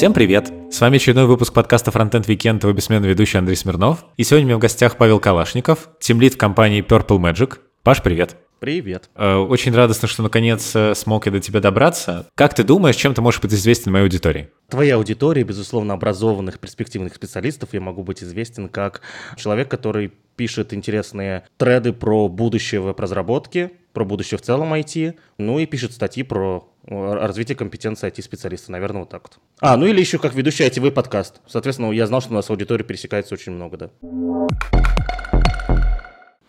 Всем привет! С вами очередной выпуск подкаста Frontend Weekend, его бессменный ведущий Андрей Смирнов. И сегодня у меня в гостях Павел Калашников, тимлид в компании Purple Magic. Паш, привет! Привет. Э, очень радостно, что наконец э, смог я до тебя добраться. Как ты думаешь, чем ты можешь быть известен моей аудитории? Твоя аудитория, безусловно, образованных, перспективных специалистов. Я могу быть известен как человек, который пишет интересные треды про будущее веб-разработки, про будущее в целом IT, ну и пишет статьи про развитие компетенции IT-специалиста, наверное, вот так вот. А, ну или еще как ведущий ITV-подкаст. Соответственно, я знал, что у нас аудитория пересекается очень много, да.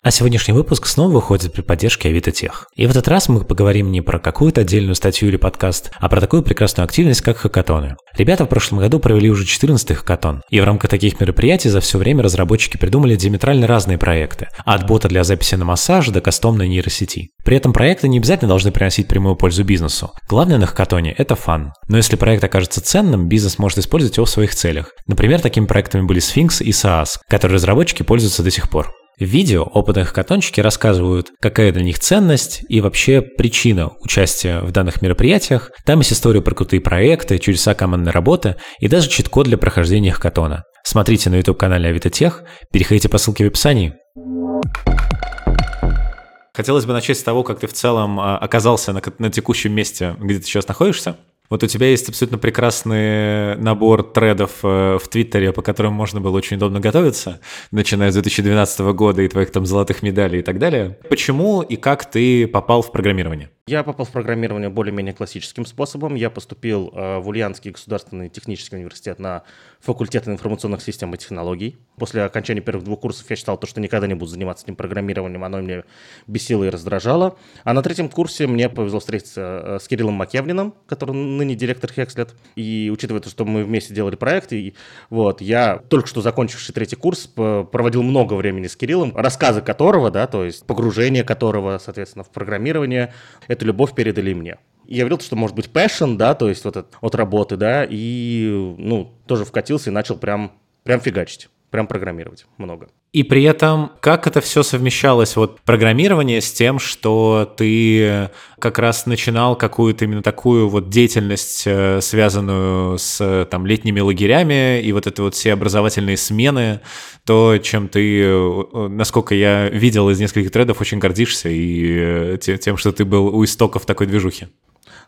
А сегодняшний выпуск снова выходит при поддержке Авито Тех. И в этот раз мы поговорим не про какую-то отдельную статью или подкаст, а про такую прекрасную активность, как хакатоны. Ребята в прошлом году провели уже 14-й хакатон, и в рамках таких мероприятий за все время разработчики придумали диаметрально разные проекты, от бота для записи на массаж до кастомной нейросети. При этом проекты не обязательно должны приносить прямую пользу бизнесу. Главное на хакатоне – это фан. Но если проект окажется ценным, бизнес может использовать его в своих целях. Например, такими проектами были Sphinx и SaaS, которые разработчики пользуются до сих пор. В видео опытные хакатончики рассказывают, какая для них ценность и вообще причина участия в данных мероприятиях. Там есть история про крутые проекты, чудеса командной работы и даже чит-код для прохождения хакатона. Смотрите на YouTube-канале Авито Тех, переходите по ссылке в описании. Хотелось бы начать с того, как ты в целом а, оказался на, на текущем месте, где ты сейчас находишься. Вот у тебя есть абсолютно прекрасный набор тредов э, в Твиттере, по которым можно было очень удобно готовиться, начиная с 2012 года и твоих там золотых медалей и так далее. Почему и как ты попал в программирование? Я попал в программирование более-менее классическим способом. Я поступил э, в Ульяновский государственный технический университет на факультет информационных систем и технологий. После окончания первых двух курсов я считал, то, что никогда не буду заниматься этим программированием, оно мне бесило и раздражало. А на третьем курсе мне повезло встретиться э, с Кириллом Макевниным, который ныне директор Hexlet. И учитывая то, что мы вместе делали проект, и вот, я только что закончивший третий курс проводил много времени с Кириллом, рассказы которого, да, то есть погружение которого, соответственно, в программирование, это эту любовь передали мне. Я говорил, что может быть passion, да, то есть вот от, от работы, да, и, ну, тоже вкатился и начал прям, прям фигачить прям программировать много. И при этом, как это все совмещалось, вот программирование с тем, что ты как раз начинал какую-то именно такую вот деятельность, э, связанную с там летними лагерями и вот это вот все образовательные смены, то, чем ты, э, насколько я видел из нескольких тредов, очень гордишься и э, тем, что ты был у истоков такой движухи.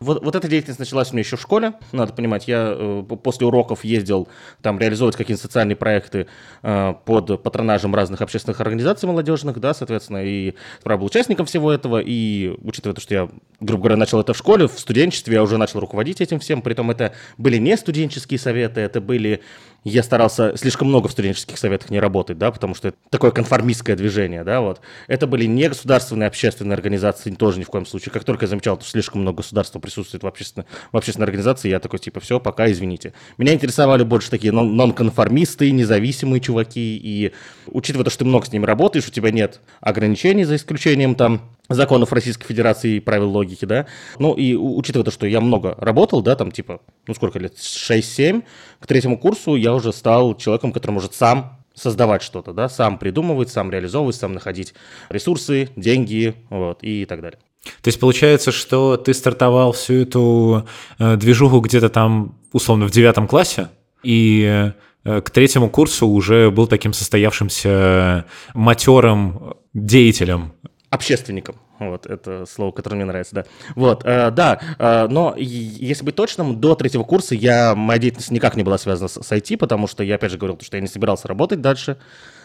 Вот, вот эта деятельность началась у меня еще в школе, надо понимать. Я э, после уроков ездил там реализовывать какие-то социальные проекты э, под патронажем разных общественных организаций молодежных, да, соответственно, и правда, был участником всего этого, и учитывая то, что я, грубо говоря, начал это в школе, в студенчестве я уже начал руководить этим всем, притом это были не студенческие советы, это были я старался слишком много в студенческих советах не работать, да, потому что это такое конформистское движение, да, вот. Это были не государственные общественные организации, тоже ни в коем случае. Как только я замечал, что слишком много государства присутствует в, общественно, в общественной организации, я такой, типа, все, пока, извините. Меня интересовали больше такие нонконформисты, независимые чуваки, и учитывая то, что ты много с ними работаешь, у тебя нет ограничений, за исключением там законов Российской Федерации и правил логики, да. Ну и учитывая то, что я много работал, да, там типа, ну сколько лет, 6-7, к третьему курсу я уже стал человеком, который может сам создавать что-то, да, сам придумывать, сам реализовывать, сам находить ресурсы, деньги, вот, и так далее. То есть получается, что ты стартовал всю эту э, движуху где-то там, условно, в девятом классе, и э, к третьему курсу уже был таким состоявшимся матерым деятелем общественником. Вот, это слово, которое мне нравится, да. Вот, э, да, э, но если быть точным, до третьего курса я, моя деятельность никак не была связана с, с IT, потому что я, опять же, говорил, что я не собирался работать дальше.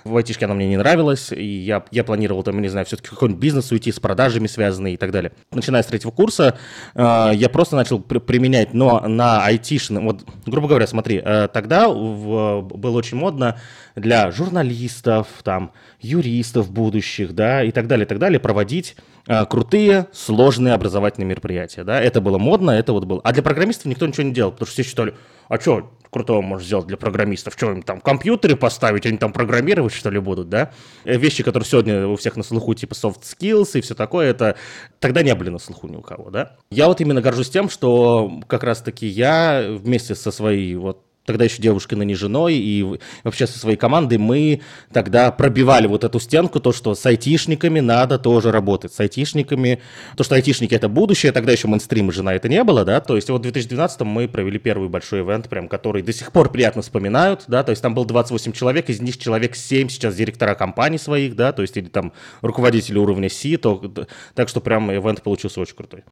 В айтишке она мне не нравилась, и я, я планировал там, не знаю, все-таки какой-нибудь бизнес уйти с продажами связанный и так далее. Начиная с третьего курса, э, я просто начал при, применять, но на айтишном, вот, грубо говоря, смотри, э, тогда в, было очень модно для журналистов, там, юристов будущих, да, и так далее, и так далее, проводить э, крутые, сложные образовательные мероприятия, да, это было модно, это вот было. А для программистов никто ничего не делал, потому что все считали, а что крутого можно сделать для программистов? Что им там компьютеры поставить, они там программировать что ли будут, да? Э, вещи, которые сегодня у всех на слуху, типа soft skills и все такое, это тогда не были на слуху ни у кого, да? Я вот именно горжусь тем, что как раз-таки я вместе со своей вот тогда еще девушкой, ныне женой, и вообще со своей командой мы тогда пробивали вот эту стенку, то, что с айтишниками надо тоже работать, с айтишниками, то, что айтишники это будущее, тогда еще мейнстрима же на это не было, да, то есть вот в 2012 мы провели первый большой ивент, прям, который до сих пор приятно вспоминают, да, то есть там было 28 человек, из них человек 7 сейчас директора компаний своих, да, то есть или там руководители уровня C, то, так что прям ивент получился очень крутой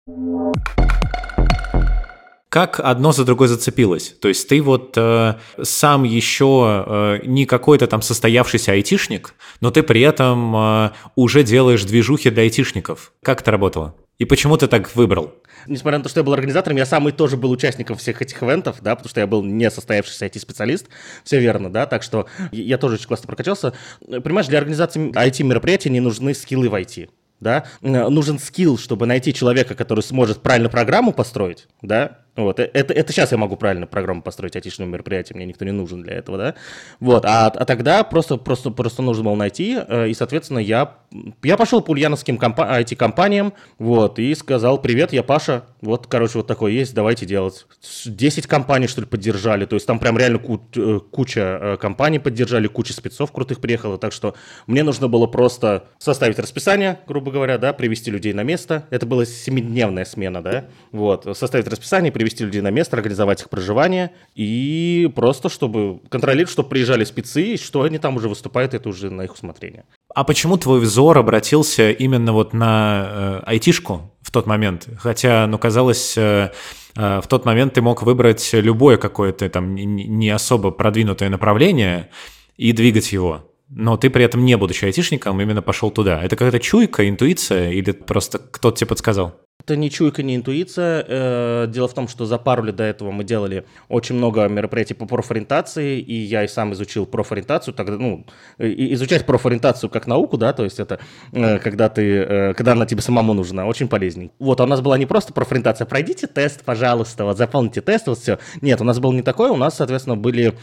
как одно за другой зацепилось. То есть ты вот э, сам еще э, не какой-то там состоявшийся айтишник, но ты при этом э, уже делаешь движухи для айтишников. Как это работало? И почему ты так выбрал? Несмотря на то, что я был организатором, я сам и тоже был участником всех этих ивентов, да, потому что я был не состоявшийся IT-специалист, все верно, да, так что я тоже очень классно прокачался. Понимаешь, для организации IT-мероприятий не нужны скиллы в IT да, нужен скилл, чтобы найти человека, который сможет правильно программу построить, да, вот, э, это, это сейчас я могу правильно программу построить айтишному мероприятию, мне никто не нужен для этого, да. Вот, а, а тогда просто, просто, просто нужно было найти, э, и, соответственно, я, я пошел по ульяновским компа- IT-компаниям, вот, и сказал, привет, я Паша, вот, короче, вот такой есть, давайте делать. 10 компаний, что ли, поддержали, то есть там прям реально ку- э, куча компаний поддержали, куча спецов крутых приехала, так что мне нужно было просто составить расписание, грубо говоря, да, привести людей на место, это была семидневная смена, да, вот, составить расписание, привести людей на место, организовать их проживание и просто, чтобы контролировать, чтобы приезжали спецы, и что они там уже выступают, это уже на их усмотрение. А почему твой взор обратился именно вот на э, айтишку в тот момент? Хотя, ну, казалось, э, э, в тот момент ты мог выбрать любое какое-то там не особо продвинутое направление и двигать его. Но ты при этом не будучи айтишником, именно пошел туда. Это какая-то чуйка, интуиция или просто кто-то тебе подсказал? Это не чуйка, не интуиция. Э, дело в том, что за пару лет до этого мы делали очень много мероприятий по профориентации, и я и сам изучил профориентацию. Тогда, ну, изучать профориентацию как науку, да, то есть это э, когда ты, э, когда она тебе самому нужна, очень полезней. Вот, а у нас была не просто профориентация, пройдите тест, пожалуйста, вот заполните тест, вот все. Нет, у нас был не такой, у нас, соответственно, были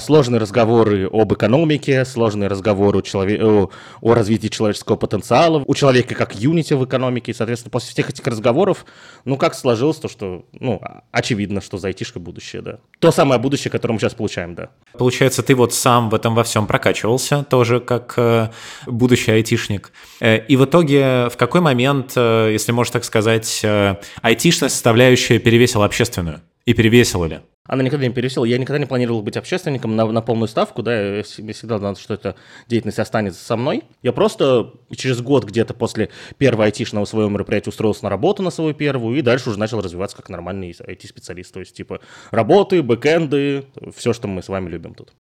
сложные разговоры об экономике, сложные разговоры о, о развитии человеческого потенциала, у человека как юнити в экономике, и, соответственно, после всех этих разговоров ну, как сложилось то, что, ну, очевидно, что за айтишкой будущее, да. То самое будущее, которое мы сейчас получаем, да. Получается, ты вот сам в этом во всем прокачивался, тоже как э, будущий айтишник. Э, и в итоге в какой момент, э, если можно так сказать, э, айтишная составляющая перевесила общественную? И перевесила ли? Она никогда не перевесила. Я никогда не планировал быть общественником на, на полную ставку, да, я всегда знал, что эта деятельность останется со мной. Я просто через год где-то после первого айтишного своего мероприятия устроился на работу на свою первую, и дальше уже начал развиваться как нормальный IT-специалист. То есть, типа, работы, бэкэнды, все, что мы с вами любим тут.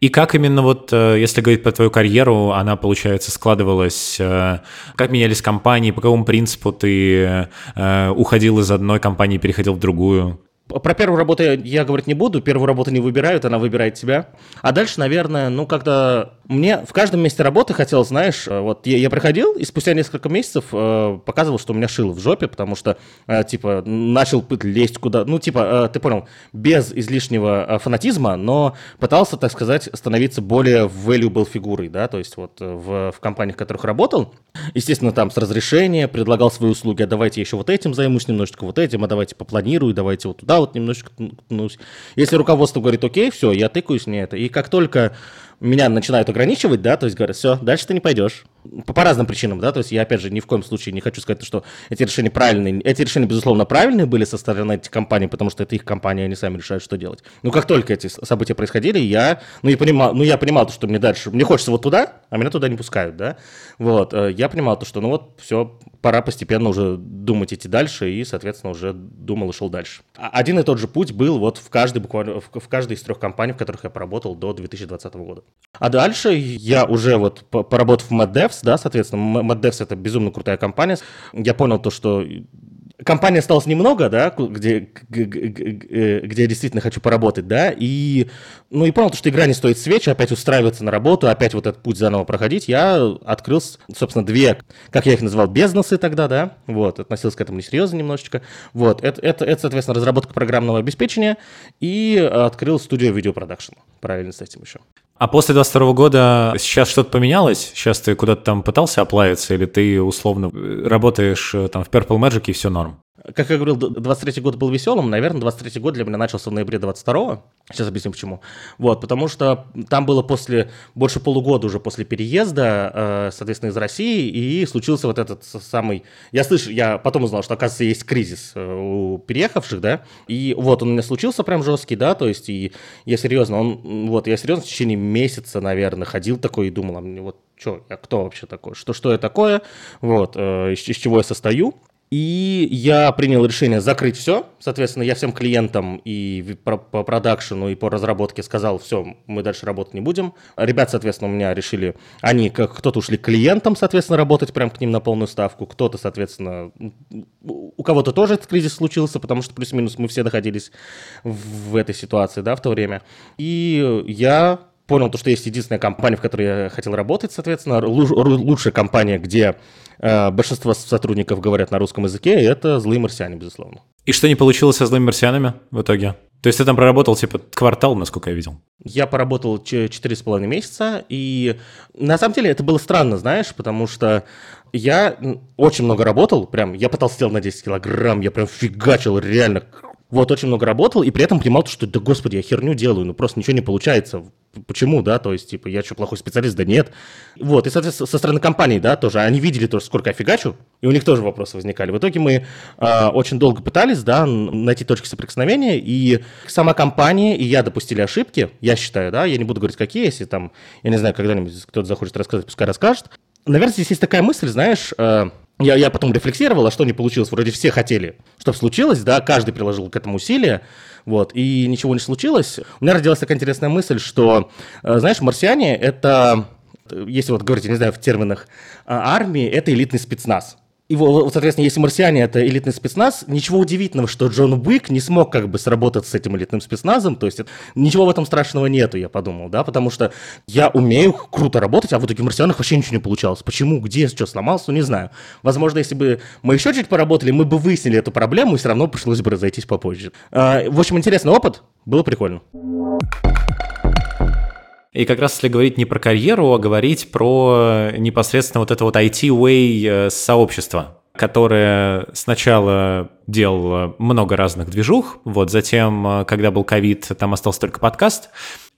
И как именно вот, э, если говорить про твою карьеру, она, получается, складывалась, э, как менялись компании, по какому принципу ты э, уходил из одной компании переходил в другую? Про первую работу я, я говорить не буду, первую работу не выбирают, она выбирает тебя. А дальше, наверное, ну, когда мне в каждом месте работы хотелось, знаешь, э, вот я, я приходил и спустя несколько месяцев э, показывал, что у меня шило в жопе, потому что, э, типа, начал лезть куда, ну, типа, э, ты понял, без излишнего э, фанатизма, но пытался, так сказать, становиться более valuable фигурой, да, то есть вот э, в, в компаниях, в которых работал, естественно, там с разрешения предлагал свои услуги, а давайте еще вот этим займусь немножечко, вот этим, а давайте попланирую, давайте вот туда вот немножечко ткнусь. Если руководство говорит, окей, все, я тыкаюсь не это. И как только меня начинают ограничивать, да, то есть говорят, все, дальше ты не пойдешь. По, по разным причинам, да, то есть я, опять же, ни в коем случае не хочу сказать, что эти решения правильные. Эти решения, безусловно, правильные были со стороны этих компаний, потому что это их компания, они сами решают, что делать. Но как только эти события происходили, я, ну, я понимал, ну, я понимал, что мне дальше, мне хочется вот туда, а меня туда не пускают, да, вот, э, я понимал то, что, ну, вот, все, пора постепенно уже думать идти дальше, и, соответственно, уже думал и шел дальше. А, один и тот же путь был вот в каждой, буквально, в, в каждой из трех компаний, в которых я поработал до 2020 года. А дальше я уже вот поработав в MadDevs, да, соответственно, MadDevs это безумно крутая компания, я понял то, что компании осталось немного, да, где, где я действительно хочу поработать, да, и, ну, и понял, что игра не стоит свечи, опять устраиваться на работу, опять вот этот путь заново проходить, я открыл, собственно, две, как я их называл, бизнесы тогда, да, вот, относился к этому несерьезно немножечко, вот, это, это, это соответственно, разработка программного обеспечения, и открыл студию видеопродакшн, параллельно с этим еще. А после 22 года сейчас что-то поменялось? Сейчас ты куда-то там пытался оплавиться, или ты условно работаешь э, там в Purple Magic и все норм? Как я говорил, 23 год был веселым, наверное, 23 год для меня начался в ноябре 22 Сейчас объясню почему. Вот, потому что там было после, больше полугода уже после переезда, э, соответственно, из России, и случился вот этот самый... Я слышу, я потом узнал, что, оказывается, есть кризис э, у переехавших, да, и вот он у меня случился прям жесткий, да, то есть, и я серьезно, он, вот, я серьезно в течение месяца, наверное, ходил такой и думал, а мне вот, что, я кто вообще такой, что, что я такое, вот, э, из, из чего я состою, и я принял решение закрыть все. Соответственно, я всем клиентам и по, продакшену, и по разработке сказал, все, мы дальше работать не будем. Ребят, соответственно, у меня решили, они, как кто-то ушли к клиентам, соответственно, работать прям к ним на полную ставку, кто-то, соответственно, у кого-то тоже этот кризис случился, потому что плюс-минус мы все находились в этой ситуации, да, в то время. И я понял, то, что есть единственная компания, в которой я хотел работать, соответственно, лучшая компания, где э, большинство сотрудников говорят на русском языке, и это «Злые марсиане», безусловно. И что не получилось со «Злыми марсианами» в итоге? То есть ты там проработал типа квартал, насколько я видел? Я поработал четыре с половиной месяца, и на самом деле это было странно, знаешь, потому что я очень много работал, прям, я потолстел на 10 килограмм, я прям фигачил реально вот, очень много работал, и при этом понимал, что, да господи, я херню делаю, ну просто ничего не получается. Почему, да, то есть, типа, я что, плохой специалист? Да нет. Вот, и, соответственно, со стороны компании, да, тоже, они видели тоже, сколько я фигачу, и у них тоже вопросы возникали. В итоге мы э, очень долго пытались, да, найти точки соприкосновения, и сама компания и я допустили ошибки, я считаю, да, я не буду говорить, какие, если там, я не знаю, когда-нибудь кто-то захочет рассказать, пускай расскажет. Наверное, здесь есть такая мысль, знаешь, э, я, я потом рефлексировал, а что не получилось. Вроде все хотели, чтобы случилось, да, каждый приложил к этому усилия, вот, и ничего не случилось. У меня родилась такая интересная мысль, что, э, знаешь, марсиане — это, если вот говорить, не знаю, в терминах а, армии, это элитный спецназ. И, вот, соответственно, если «Марсиане» — это элитный спецназ, ничего удивительного, что Джон Уик не смог как бы сработать с этим элитным спецназом, то есть ничего в этом страшного нету, я подумал, да, потому что я умею круто работать, а в итоге в «Марсианах» вообще ничего не получалось. Почему, где, что сломался, не знаю. Возможно, если бы мы еще чуть поработали, мы бы выяснили эту проблему, и все равно пришлось бы разойтись попозже. А, в общем, интересный опыт, было прикольно. И как раз если говорить не про карьеру, а говорить про непосредственно вот это вот IT-way э, сообщество, которое сначала делало много разных движух, вот затем, э, когда был ковид, там остался только подкаст.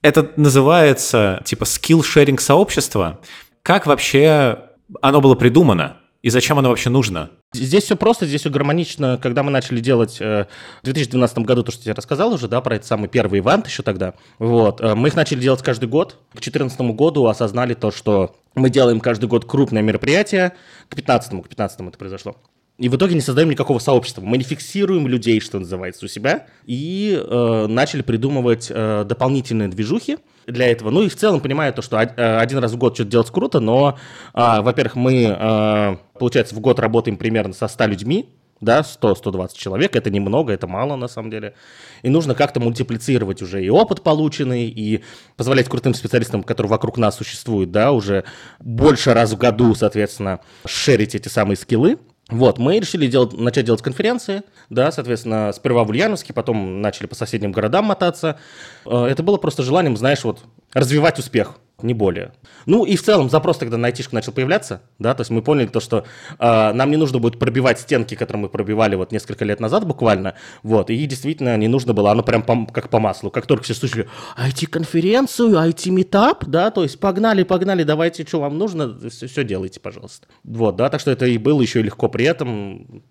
Это называется типа skill-sharing сообщество. Как вообще оно было придумано? И зачем оно вообще нужно? Здесь все просто, здесь все гармонично. Когда мы начали делать э, в 2012 году, то, что я рассказал уже, да, про этот самый первый ивент еще тогда, вот, э, мы их начали делать каждый год. К 2014 году осознали то, что мы делаем каждый год крупное мероприятие. К 2015, к 15 это произошло. И в итоге не создаем никакого сообщества. Мы не фиксируем людей, что называется, у себя. И э, начали придумывать э, дополнительные движухи, для этого. Ну и в целом понимаю то, что э, один раз в год что-то делать круто, но, а, во-первых, мы, а, получается, в год работаем примерно со 100 людьми, да, 100-120 человек, это немного, это мало на самом деле. И нужно как-то мультиплицировать уже и опыт полученный, и позволять крутым специалистам, которые вокруг нас существуют, да, уже больше раз в году, соответственно, шерить эти самые скиллы. Вот, мы решили делать, начать делать конференции, да, соответственно, сперва в Ульяновске, потом начали по соседним городам мотаться. Э, это было просто желанием, знаешь, вот развивать успех не более. Ну и в целом запрос тогда на айтишку начал появляться, да, то есть мы поняли то, что э, нам не нужно будет пробивать стенки, которые мы пробивали вот несколько лет назад буквально, вот, и действительно не нужно было, оно прям по, как по маслу, как только все слышали IT-конференцию, IT-метап, да, то есть погнали, погнали, давайте, что вам нужно, все, все делайте, пожалуйста. Вот, да, так что это и было еще легко при этом,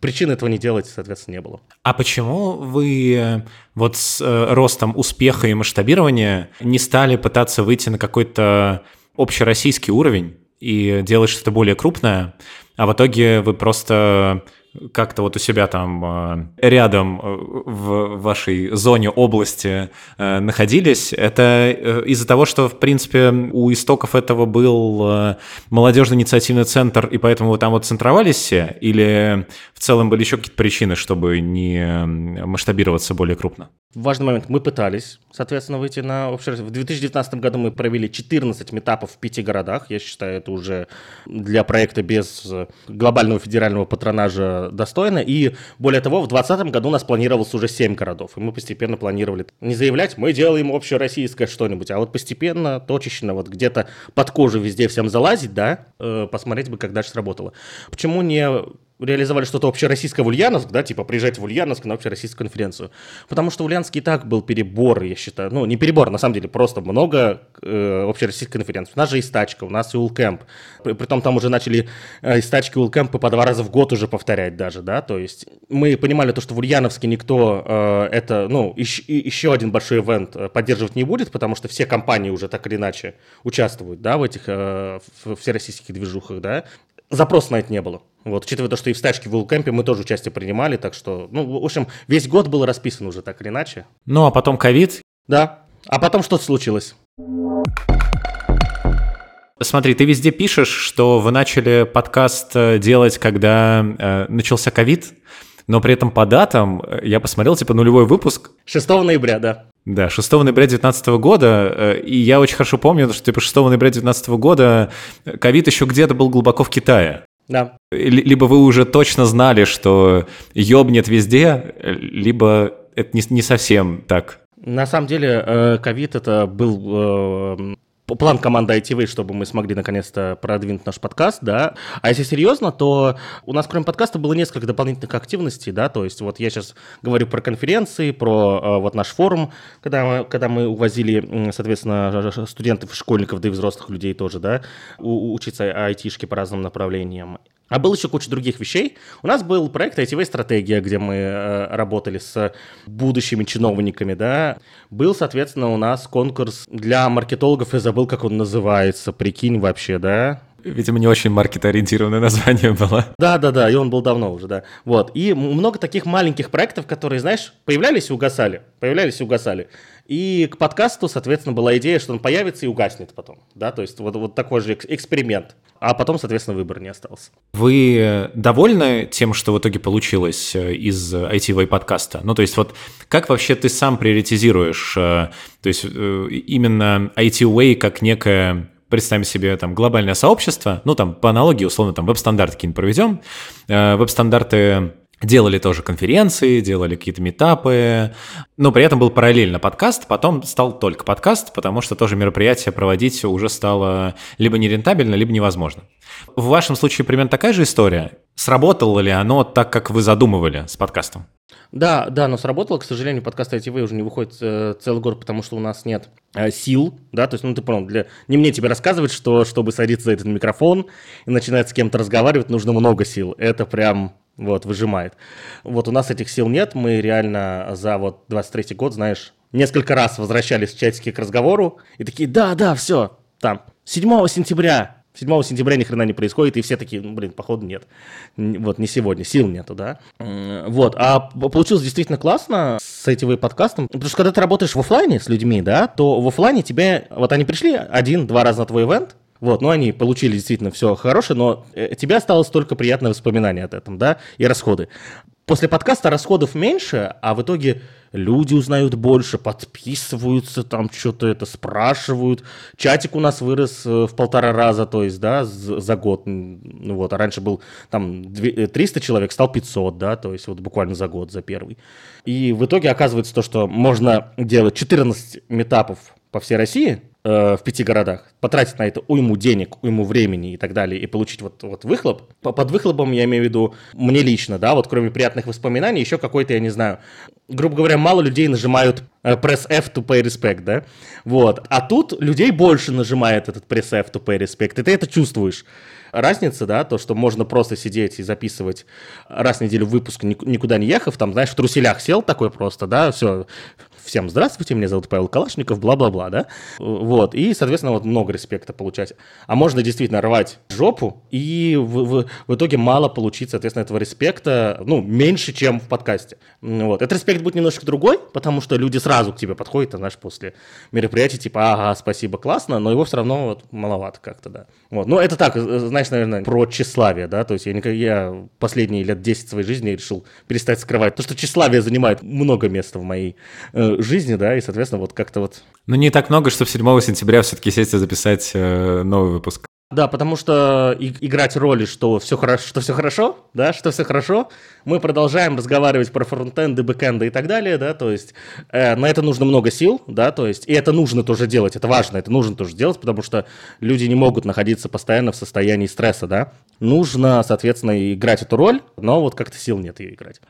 причин этого не делать, соответственно, не было. А почему вы э, вот с э, ростом успеха и масштабирования не стали пытаться выйти на какой-то общероссийский уровень и делать что-то более крупное, а в итоге вы просто как-то вот у себя там э, рядом э, в вашей зоне области э, находились, это из-за того, что, в принципе, у истоков этого был молодежный инициативный центр, и поэтому вы там вот центровались все, или в целом были еще какие-то причины, чтобы не масштабироваться более крупно? Важный момент. Мы пытались, соответственно, выйти на общее... В 2019 году мы провели 14 метапов в пяти городах. Я считаю, это уже для проекта без глобального федерального патронажа достойно. И более того, в 2020 году у нас планировалось уже 7 городов. И мы постепенно планировали не заявлять, мы делаем общероссийское что-нибудь, а вот постепенно, точечно, вот где-то под кожу везде всем залазить, да, э, посмотреть бы, как дальше сработало. Почему не реализовали что-то общероссийское в Ульяновск, да, типа приезжать в Ульяновск на общероссийскую конференцию. Потому что в Ульяновске и так был перебор, я считаю. Ну, не перебор, на самом деле, просто много э, общероссийских конференций. У нас же и стачка, у нас и Улкэмп. При, притом там уже начали э, и стачки Улкэмпы по два раза в год уже повторять даже, да, то есть мы понимали то, что в Ульяновске никто э, это, ну, еще, еще один большой ивент э, поддерживать не будет, потому что все компании уже так или иначе участвуют, да, в этих э, всероссийских движухах, да. Запрос на это не было. Вот, учитывая то, что и в стачке в Улкэмпе мы тоже участие принимали, так что, ну, в общем, весь год был расписан уже так или иначе. Ну, а потом ковид. Да, а потом что случилось? Смотри, ты везде пишешь, что вы начали подкаст э, делать, когда э, начался ковид, но при этом по датам э, я посмотрел, типа, нулевой выпуск. 6 ноября, да. Да, 6 ноября 2019 года, э, и я очень хорошо помню, что типа 6 ноября 2019 года ковид еще где-то был глубоко в Китае. Да. Либо вы уже точно знали, что ёбнет везде, либо это не, не совсем так. На самом деле, э, ковид это был э, план команды ITV, чтобы мы смогли наконец-то продвинуть наш подкаст, да. А если серьезно, то у нас кроме подкаста было несколько дополнительных активностей, да, то есть вот я сейчас говорю про конференции, про э, вот наш форум, когда мы, когда мы увозили, соответственно, студентов, школьников, да и взрослых людей тоже, да, учиться айтишки по разным направлениям. А было еще куча других вещей. У нас был проект ITV «Стратегия», где мы э, работали с будущими чиновниками, да. Был, соответственно, у нас конкурс для маркетологов, я забыл, как он называется, прикинь вообще, да. Видимо, не очень маркетоориентированное название было. Да, да, да, и он был давно уже, да. Вот. И много таких маленьких проектов, которые, знаешь, появлялись и угасали. Появлялись и угасали. И к подкасту, соответственно, была идея, что он появится и угаснет потом. Да, то есть вот, вот такой же эксперимент. А потом, соответственно, выбор не остался. Вы довольны тем, что в итоге получилось э, из ITV подкаста? Ну, то есть вот как вообще ты сам приоритизируешь, э, то есть э, именно ITV как некое представим себе там глобальное сообщество, ну там по аналогии условно там веб-стандарты какие-нибудь проведем, веб-стандарты делали тоже конференции, делали какие-то метапы, но при этом был параллельно подкаст, потом стал только подкаст, потому что тоже мероприятие проводить уже стало либо нерентабельно, либо невозможно. В вашем случае примерно такая же история? Сработало ли оно так, как вы задумывали с подкастом? Да, да, но сработало. К сожалению, подкаст ITV уже не выходит э, целый год, потому что у нас нет э, сил, да, то есть, ну, ты понял, для... не мне тебе рассказывать, что чтобы садиться за этот микрофон и начинать с кем-то разговаривать, нужно много сил. Это прям вот, выжимает. Вот у нас этих сил нет, мы реально за вот 23 год, знаешь, несколько раз возвращались в чатике к разговору и такие, да, да, все, там, 7 сентября, 7 сентября ни хрена не происходит, и все такие, ну, блин, походу нет. Вот, не сегодня, сил нету, да. Вот, а получилось действительно классно с этим подкастом, потому что когда ты работаешь в офлайне с людьми, да, то в офлайне тебе, вот они пришли один-два раза на твой ивент, вот, ну они получили действительно все хорошее, но э, тебе осталось только приятное воспоминание от этого, да, и расходы. После подкаста расходов меньше, а в итоге люди узнают больше, подписываются, там что-то это спрашивают. Чатик у нас вырос э, в полтора раза, то есть, да, за год. Ну вот, а раньше был там 300 э, человек, стал 500, да, то есть вот буквально за год, за первый. И в итоге оказывается то, что можно делать 14 метапов по всей России, в пяти городах, потратить на это уйму денег, уйму времени и так далее, и получить вот, вот выхлоп. Под выхлопом я имею в виду мне лично, да, вот кроме приятных воспоминаний, еще какой-то, я не знаю, грубо говоря, мало людей нажимают э, press F to pay respect, да, вот. А тут людей больше нажимает этот press F to pay respect, и ты это чувствуешь. Разница, да, то, что можно просто сидеть и записывать раз в неделю выпуск, никуда не ехав, там, знаешь, в труселях сел такой просто, да, все, всем здравствуйте, меня зовут Павел Калашников, бла-бла-бла, да, вот, и, соответственно, вот много респекта получать. А можно действительно рвать жопу, и в, в, в итоге мало получить, соответственно, этого респекта, ну, меньше, чем в подкасте. Вот, этот респект будет немножко другой, потому что люди сразу к тебе подходят, знаешь, после мероприятия, типа, ага, спасибо, классно, но его все равно вот маловато как-то, да. Вот, ну, это так, знаешь, наверное, про тщеславие, да, то есть я, никогда, я последние лет 10 своей жизни решил перестать скрывать то, что тщеславие занимает много места в моей э, жизни, да, и, соответственно, вот как-то вот... Ну, не так много, чтобы 7 сентября все-таки сесть и записать э, новый выпуск. Да, потому что играть роли, что все хорошо, что все хорошо, да, что все хорошо, мы продолжаем разговаривать про фронтенды, бэкенды и так далее, да, то есть э, на это нужно много сил, да, то есть и это нужно тоже делать, это важно, это нужно тоже делать, потому что люди не могут находиться постоянно в состоянии стресса, да. Нужно, соответственно, играть эту роль, но вот как-то сил нет ее играть.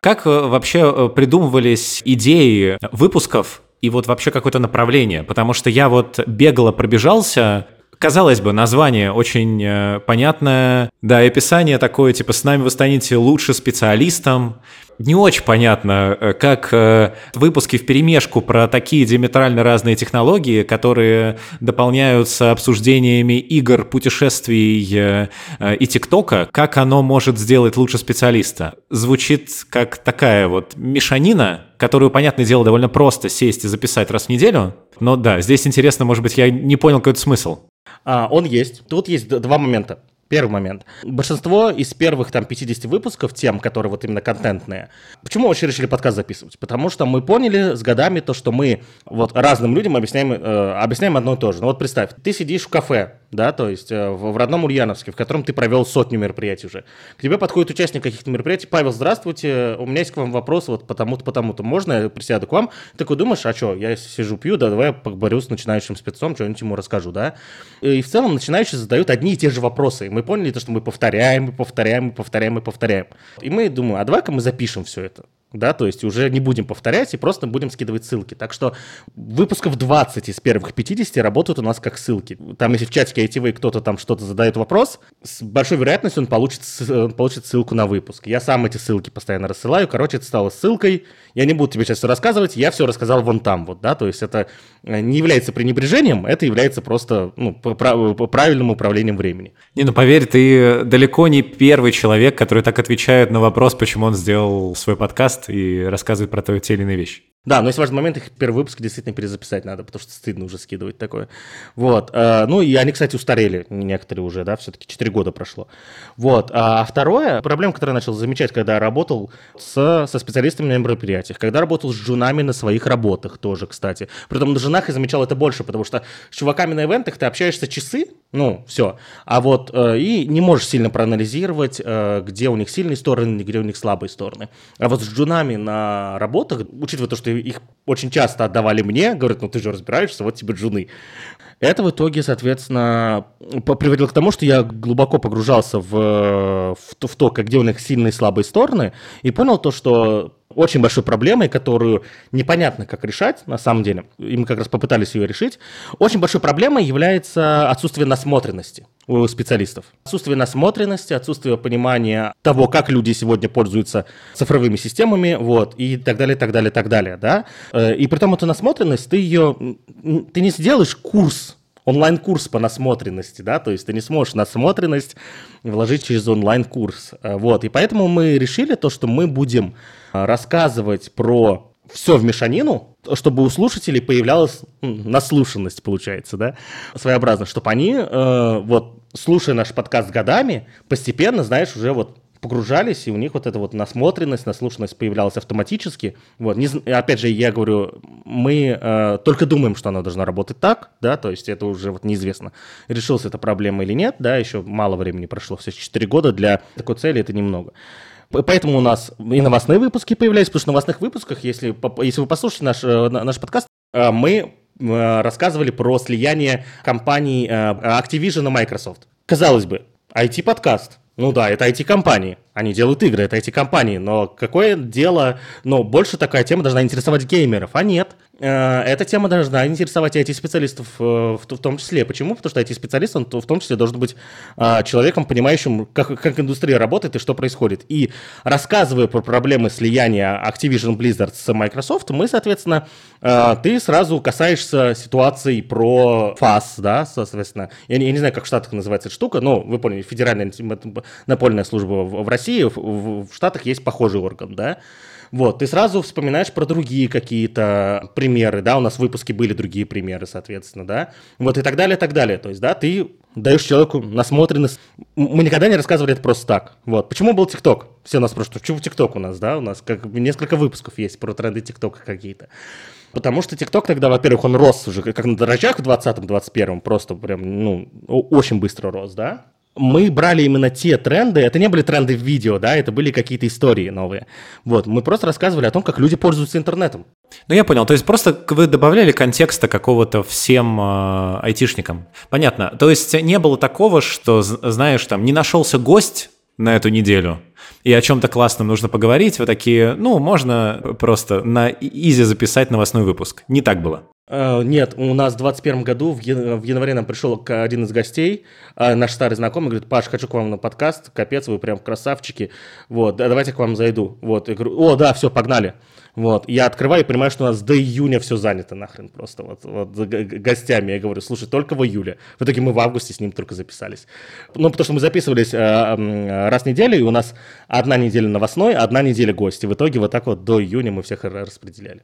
Как э, вообще э, придумывались идеи выпусков и вот вообще какое-то направление? Потому что я вот бегло пробежался, Казалось бы, название очень э, понятное, да, и описание такое, типа, с нами вы станете лучше специалистом, не очень понятно, э, как э, выпуски в перемешку про такие диаметрально разные технологии, которые дополняются обсуждениями игр, путешествий э, и ТикТока, как оно может сделать лучше специалиста. Звучит как такая вот мешанина, которую, понятное дело, довольно просто сесть и записать раз в неделю. Но да, здесь интересно, может быть, я не понял какой-то смысл. А, он есть. Тут есть два момента. Первый момент. Большинство из первых там 50 выпусков, тем, которые вот именно контентные, почему вообще решили подкаст записывать? Потому что мы поняли с годами то, что мы вот разным людям объясняем, э, объясняем одно и то же. Ну вот представь, ты сидишь в кафе, да, то есть э, в, родном Ульяновске, в котором ты провел сотню мероприятий уже. К тебе подходит участник каких-то мероприятий, Павел, здравствуйте, у меня есть к вам вопрос вот потому-то, потому-то, можно я присяду к вам? Ты такой думаешь, а что, я сижу, пью, да, давай я поговорю с начинающим спецом, что-нибудь ему расскажу, да? И в целом начинающие задают одни и те же вопросы. Мы поняли то, что мы повторяем, и повторяем, и повторяем, и повторяем. И мы думаем, а давай-ка мы запишем все это да, то есть уже не будем повторять и просто будем скидывать ссылки. Так что выпусков 20 из первых 50 работают у нас как ссылки. Там, если в чатике ITV кто-то там что-то задает вопрос, с большой вероятностью он получит, он получит ссылку на выпуск. Я сам эти ссылки постоянно рассылаю, короче, это стало ссылкой. Я не буду тебе сейчас все рассказывать, я все рассказал вон там, вот, да, то есть это э, не является пренебрежением, это является просто ну, правильным управлением времени. Не, ну поверь, ты далеко не первый человек, который так отвечает на вопрос, почему он сделал свой подкаст и рассказывает про те или иные вещи. Да, но есть важный момент, их первый выпуск действительно перезаписать надо, потому что стыдно уже скидывать такое. Вот. Э, ну, и они, кстати, устарели некоторые уже, да, все-таки 4 года прошло. Вот. А второе, проблема, которую я начал замечать, когда работал с, со специалистами на мероприятиях, когда работал с джунами на своих работах тоже, кстати. Притом на женах я замечал это больше, потому что с чуваками на ивентах ты общаешься часы, ну, все. А вот э, и не можешь сильно проанализировать, э, где у них сильные стороны, где у них слабые стороны. А вот с джунами на работах, учитывая то, что их очень часто отдавали мне, говорят, ну ты же разбираешься, вот тебе джуны. Это в итоге, соответственно, приводило к тому, что я глубоко погружался в, в, то, в то, где у них сильные и слабые стороны, и понял то, что очень большой проблемой, которую непонятно, как решать, на самом деле, и мы как раз попытались ее решить, очень большой проблемой является отсутствие насмотренности у специалистов. Отсутствие насмотренности, отсутствие понимания того, как люди сегодня пользуются цифровыми системами, вот, и так далее, так далее, так далее, да. Э, и при том эту насмотренность, ты ее, ты не сделаешь курс онлайн-курс по насмотренности, да, то есть ты не сможешь насмотренность вложить через онлайн-курс, э, вот, и поэтому мы решили то, что мы будем рассказывать про все в мешанину, чтобы у слушателей появлялась наслушанность, получается, да, своеобразно, чтобы они, э, вот, слушая наш подкаст годами, постепенно, знаешь, уже вот погружались, и у них вот эта вот насмотренность, наслушанность появлялась автоматически. Вот. Не, опять же, я говорю, мы э, только думаем, что она должна работать так, да, то есть это уже вот неизвестно, решилась эта проблема или нет, да, еще мало времени прошло, все 4 года, для такой цели это немного. Поэтому у нас и новостные выпуски появляются, потому что в новостных выпусках, если, если вы послушаете наш, э, наш подкаст, э, мы э, рассказывали про слияние компаний Activision и Microsoft. Казалось бы, IT-подкаст. Ну да, это IT-компании. Они делают игры, это IT-компании. Но какое дело... Но больше такая тема должна интересовать геймеров. А нет. Э, эта тема должна интересовать IT-специалистов э, в том числе. Почему? Потому что IT-специалист, он в том числе должен быть э, человеком, понимающим, как, как индустрия работает и что происходит. И рассказывая про проблемы слияния Activision Blizzard с Microsoft, мы, соответственно, ты сразу касаешься ситуации про ФАС, да, соответственно. Я не, я не знаю, как в Штатах называется эта штука, но вы поняли, Федеральная напольная служба в России, в, в Штатах есть похожий орган, да, вот, ты сразу вспоминаешь про другие какие-то примеры, да, у нас в выпуске были другие примеры, соответственно, да, вот и так далее, и так далее. То есть, да, ты даешь человеку насмотренность. Мы никогда не рассказывали это просто так. Вот. Почему был ТикТок? Все нас спрашивают, почему ТикТок у нас, да, у нас как несколько выпусков есть про тренды ТикТока какие-то. Потому что ТикТок тогда, во-первых, он рос уже как на дрожжах в 20-21, просто прям, ну, очень быстро рос, да мы брали именно те тренды, это не были тренды в видео, да, это были какие-то истории новые. Вот, мы просто рассказывали о том, как люди пользуются интернетом. Ну, я понял. То есть просто вы добавляли контекста какого-то всем э, айтишникам. Понятно. То есть не было такого, что, знаешь, там не нашелся гость на эту неделю, и о чем-то классном нужно поговорить, вы такие, ну, можно просто на изи записать новостной выпуск. Не так было. Uh, нет, у нас в 2021 году в, ян- в январе нам пришел один из гостей, uh, наш старый знакомый, говорит, Паш, хочу к вам на подкаст, капец, вы прям красавчики, вот, давайте к вам зайду, вот, я говорю, о, да, все, погнали, вот, я открываю и понимаю, что у нас до июня все занято нахрен просто, вот, вот гостями, я говорю, слушай, только в июле, в итоге мы в августе с ним только записались, ну, потому что мы записывались uh, раз в неделю, и у нас одна неделя новостной, одна неделя гости, в итоге вот так вот до июня мы всех распределяли.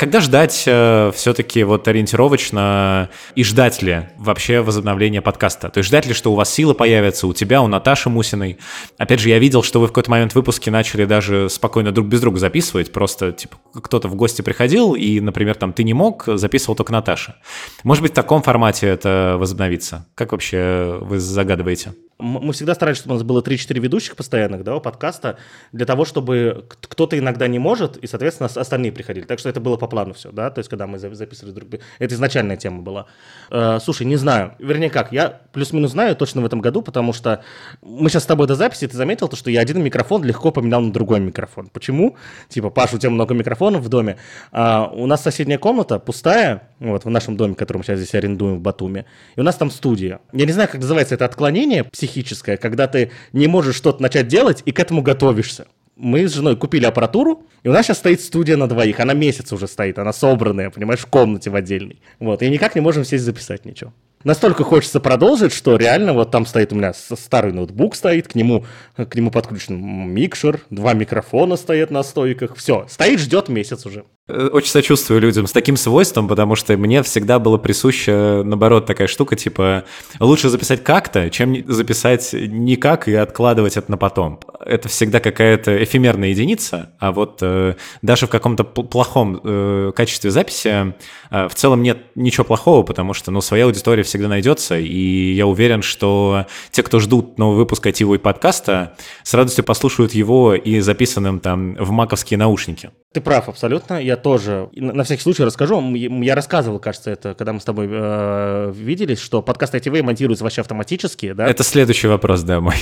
Когда ждать э, все-таки вот ориентировочно и ждать ли вообще возобновления подкаста? То есть ждать ли, что у вас сила появится, у тебя, у Наташи Мусиной? Опять же, я видел, что вы в какой-то момент выпуски начали даже спокойно друг без друга записывать, просто типа кто-то в гости приходил, и, например, там ты не мог, записывал только Наташа. Может быть, в таком формате это возобновится? Как вообще вы загадываете? мы всегда старались, чтобы у нас было 3-4 ведущих постоянных, да, у подкаста, для того, чтобы кто-то иногда не может, и, соответственно, остальные приходили. Так что это было по плану все, да, то есть когда мы записывали друг друга. Это изначальная тема была. Э, слушай, не знаю, вернее как, я плюс-минус знаю точно в этом году, потому что мы сейчас с тобой до записи, ты заметил то, что я один микрофон легко поменял на другой микрофон. Почему? Типа, Паш, у тебя много микрофонов в доме, а у нас соседняя комната пустая, вот, в нашем доме, который мы сейчас здесь арендуем в Батуме, и у нас там студия. Я не знаю, как называется это отклонение психическое, когда ты не можешь что-то начать делать и к этому готовишься. Мы с женой купили аппаратуру, и у нас сейчас стоит студия на двоих. Она месяц уже стоит, она собранная, понимаешь, в комнате в отдельной. Вот, и никак не можем сесть записать ничего настолько хочется продолжить, что реально вот там стоит у меня старый ноутбук стоит, к нему, к нему подключен микшер, два микрофона стоят на стойках, все, стоит, ждет месяц уже. Э, очень сочувствую людям с таким свойством, потому что мне всегда было присуще, наоборот, такая штука, типа, лучше записать как-то, чем записать никак и откладывать это на потом. Это всегда какая-то эфемерная единица, а вот э, даже в каком-то плохом э, качестве записи э, в целом нет ничего плохого, потому что, ну, своя аудитория всегда найдется, и я уверен, что те, кто ждут новый выпуск ITV подкаста, с радостью послушают его и записанным там в маковские наушники. Ты прав абсолютно. Я тоже на всякий случай расскажу. Я рассказывал, кажется, это, когда мы с тобой э, виделись, что подкаст ITV монтируется вообще автоматически, да? Это следующий вопрос, да, мой.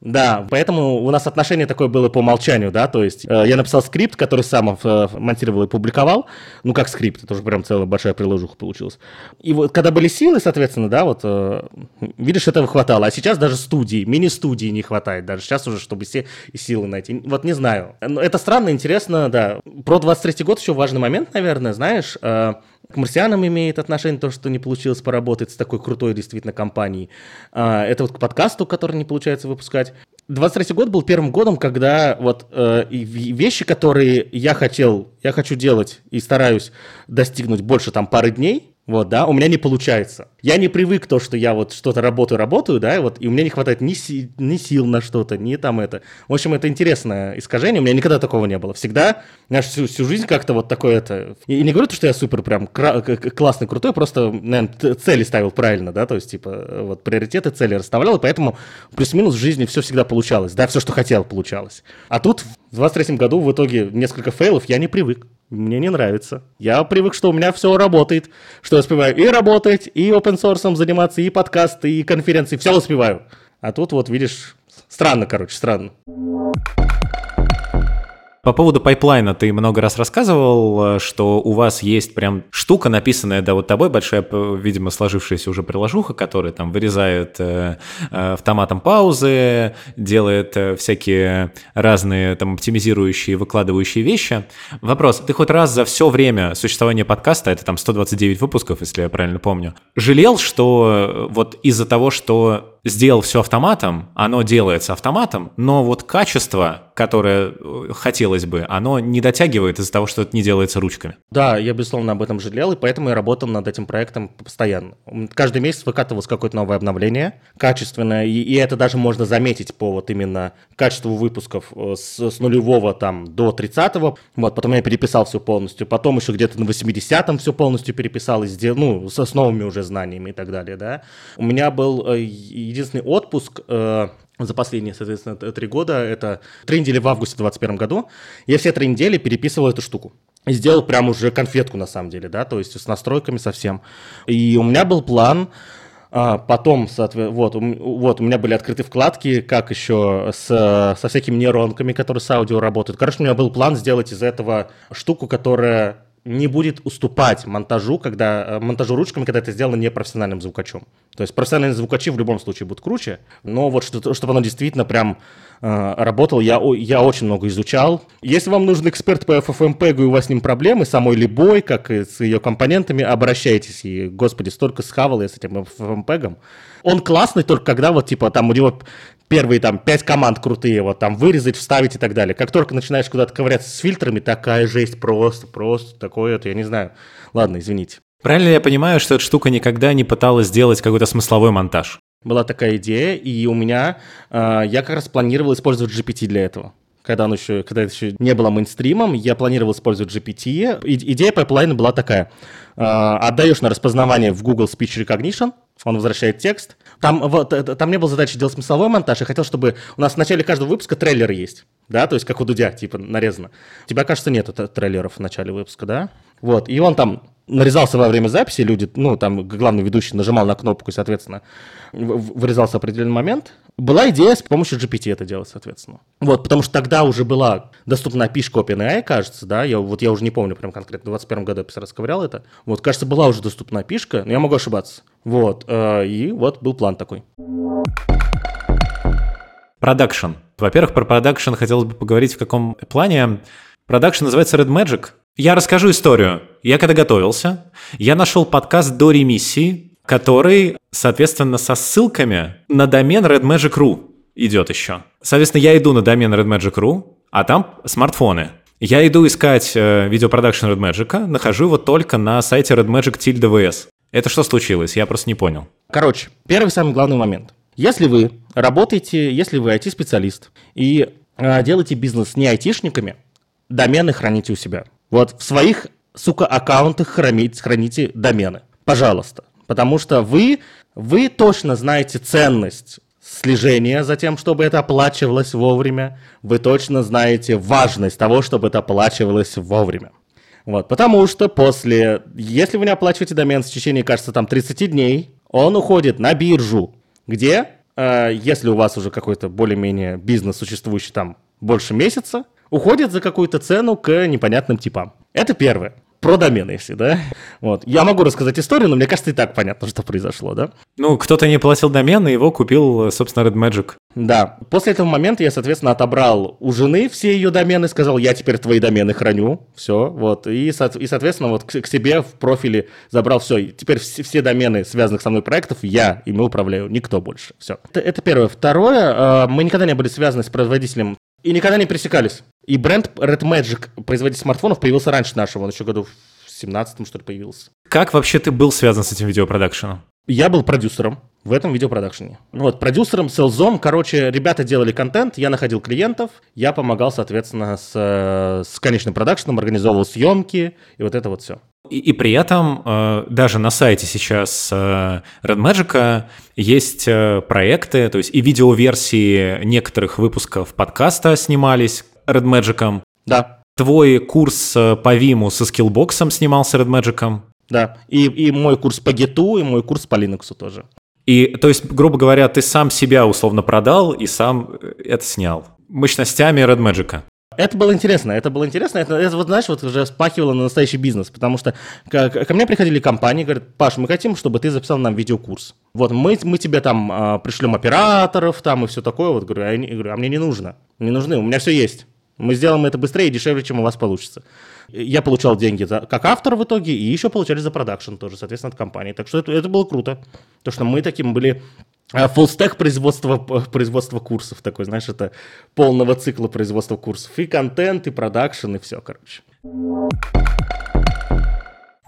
Да, поэтому у нас отношение такое было по умолчанию, да, то есть э, я написал скрипт, который сам э, монтировал и публиковал, ну как скрипт, это уже прям целая большая приложуха получилась. И вот когда были силы, соответственно, да, вот, э, видишь, этого хватало, а сейчас даже студии, мини-студии не хватает, даже сейчас уже, чтобы все силы найти, вот не знаю. Это странно, интересно, да. Про 23 год еще важный момент, наверное, знаешь, э, к марсианам имеет отношение то, что не получилось поработать с такой крутой действительно компанией. А, это вот к подкасту, который не получается выпускать. 23 год был первым годом, когда вот э, вещи, которые я хотел, я хочу делать и стараюсь достигнуть больше там пары дней, вот, да, у меня не получается. Я не привык то, что я вот что-то работаю, работаю, да, и вот, и у меня не хватает ни, си, ни сил на что-то, ни там это. В общем, это интересное искажение, у меня никогда такого не было. Всегда, знаешь, всю, всю жизнь как-то вот такое это... И, не говорю то, что я супер прям классный, крутой, просто, наверное, цели ставил правильно, да, то есть, типа, вот приоритеты, цели расставлял, и поэтому плюс-минус в жизни все всегда получалось, да, все, что хотел, получалось. А тут в 23 году в итоге несколько fail ов, я не привык. Мне не нравится. Я привык, что у меня все работает, что я успеваю и работать, и open source заниматься, и подкасты, и конференции, все успеваю. А тут вот, видишь, странно, короче, странно. По поводу pipeline а ты много раз рассказывал, что у вас есть прям штука, написанная, да, вот тобой, большая, видимо, сложившаяся уже приложуха, которая там вырезает э, э, автоматом паузы, делает э, всякие разные там оптимизирующие, выкладывающие вещи. Вопрос, ты хоть раз за все время существования подкаста, это там 129 выпусков, если я правильно помню, жалел, что вот из-за того, что сделал все автоматом, оно делается автоматом, но вот качество, которое э, хотелось бы, оно не дотягивает из-за того, что это не делается ручками. Да, я, безусловно, об этом жалел, и поэтому я работал над этим проектом постоянно. Каждый месяц выкатывалось какое-то новое обновление, качественное, и, и это даже можно заметить по вот именно качеству выпусков э, с, с нулевого там до 30-го. Вот, потом я переписал все полностью, потом еще где-то на 80-м все полностью переписал и сделал, ну, с, с новыми уже знаниями и так далее, да. У меня был э, единственный отпуск э, за последние, соответственно, три года, это три недели в августе 2021 году, я все три недели переписывал эту штуку. И сделал прям уже конфетку, на самом деле, да, то есть с настройками совсем. И у меня был план, а, потом, вот, вот, у меня были открыты вкладки, как еще с, со всякими нейронками, которые с аудио работают. Короче, у меня был план сделать из этого штуку, которая не будет уступать монтажу, когда э, монтажу ручками, когда это сделано непрофессиональным звукачом. То есть профессиональные звукачи в любом случае будут круче, но вот что, чтобы оно действительно прям э, работало, я, я очень много изучал. Если вам нужен эксперт по FFmpeg и у вас с ним проблемы, самой любой, как и с ее компонентами, обращайтесь. И, господи, столько схавал я с этим FFmpeg. Он классный только когда вот типа там у него первые там пять команд крутые, вот там вырезать, вставить и так далее. Как только начинаешь куда-то ковыряться с фильтрами, такая жесть просто, просто такое, это я не знаю. Ладно, извините. Правильно я понимаю, что эта штука никогда не пыталась сделать какой-то смысловой монтаж? Была такая идея, и у меня, э, я как раз планировал использовать GPT для этого когда, он еще, когда это еще не было мейнстримом, я планировал использовать GPT. И, идея pipeline а была такая. Э, отдаешь на распознавание в Google Speech Recognition, он возвращает текст. Там, вот, там не было задачи делать смысловой монтаж. Я хотел, чтобы у нас в начале каждого выпуска трейлер есть. Да, то есть как у Дудя, типа, нарезано. У тебя, кажется, нету трейлеров в начале выпуска, да? Вот, и он там нарезался во время записи, люди, ну, там главный ведущий нажимал на кнопку и, соответственно, вырезался определенный момент. Была идея с помощью GPT это делать, соответственно. Вот, потому что тогда уже была доступна API шка OpenAI, кажется, да, я, вот я уже не помню прям конкретно, в 2021 году я первый раз ковырял это. Вот, кажется, была уже доступна API шка, но я могу ошибаться. Вот, э, и вот был план такой. Продакшн. Во-первых, про продакшн хотелось бы поговорить в каком плане. Продакшн называется Red Magic. Я расскажу историю. Я когда готовился, я нашел подкаст до ремиссии, который, соответственно, со ссылками на домен redmagic.ru идет еще. Соответственно, я иду на домен redmagic.ru, а там смартфоны. Я иду искать э, видеопродакшн Red Magic, нахожу его только на сайте redmagic.vs. Это что случилось? Я просто не понял. Короче, первый самый главный момент. Если вы работаете, если вы IT-специалист и э, делаете бизнес не айтишниками, домены храните у себя. Вот в своих, сука, аккаунтах храните, храните домены. Пожалуйста. Потому что вы, вы точно знаете ценность слежения за тем, чтобы это оплачивалось вовремя. Вы точно знаете важность того, чтобы это оплачивалось вовремя. Вот, потому что после, если вы не оплачиваете домен в течение, кажется, там 30 дней, он уходит на биржу, где, э, если у вас уже какой-то более-менее бизнес существующий там больше месяца, уходит за какую-то цену к непонятным типам. Это первое про домены все, да? Вот. Я могу рассказать историю, но мне кажется, и так понятно, что произошло, да? Ну, кто-то не платил домен, и его купил, собственно, Red Magic. Да. После этого момента я, соответственно, отобрал у жены все ее домены, сказал, я теперь твои домены храню, все, вот. И, и соответственно, вот к, к себе в профиле забрал все. Теперь все, все домены, связанных со мной проектов, я ими управляю, никто больше. Все. Это, это первое. Второе, э, мы никогда не были связаны с производителем и никогда не пересекались. И бренд Red Magic, производитель смартфонов, появился раньше нашего. Он еще году в 17-м, что ли, появился. Как вообще ты был связан с этим видеопродакшеном? Я был продюсером в этом видеопродакшене. Вот, продюсером, селзом, короче, ребята делали контент, я находил клиентов, я помогал, соответственно, с, с конечным продакшеном, организовывал съемки и вот это вот все. И, и при этом э, даже на сайте сейчас э, Red Magic есть э, проекты, то есть и видеоверсии некоторых выпусков подкаста снимались Red Magic. Да. Твой курс по Виму со скиллбоксом снимался Red Magic. Да, и, и мой курс по Гиту, и мой курс по Linux тоже. И, то есть, грубо говоря, ты сам себя условно продал и сам это снял мощностями Red Magic. Это было интересно, это было интересно, это, это вот, знаешь, вот уже спахивало на настоящий бизнес, потому что ко, ко мне приходили компании, говорят, Паш, мы хотим, чтобы ты записал нам видеокурс. Вот мы, мы тебе там а, пришлем операторов там и все такое, вот говорю, а, я, говорю, а мне не нужно, не нужны, у меня все есть. Мы сделаем это быстрее и дешевле, чем у вас получится. Я получал деньги за, как автор в итоге, и еще получали за продакшн тоже, соответственно, от компании. Так что это, это было круто. То, что мы таким были full stack производства, производства курсов такой, знаешь, это полного цикла производства курсов. И контент, и продакшн, и все, короче.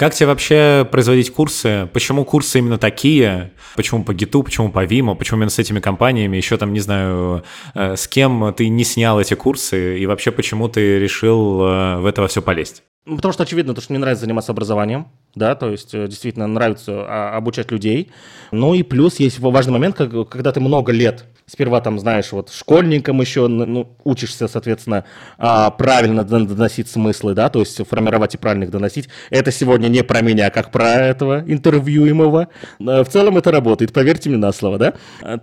Как тебе вообще производить курсы? Почему курсы именно такие? Почему по Гиту, почему по Виму, почему именно с этими компаниями? Еще там, не знаю, э, с кем ты не снял эти курсы? И вообще, почему ты решил э, в это все полезть? Ну, потому что очевидно, то, что мне нравится заниматься образованием, да, то есть э, действительно нравится а, обучать людей. Ну и плюс есть важный момент, когда ты много лет сперва там, знаешь, вот школьникам еще ну, учишься, соответственно, а, правильно доносить смыслы, да, то есть формировать и правильно их доносить. Это сегодня не про меня, как про этого интервьюемого. В целом это работает, поверьте мне на слово, да.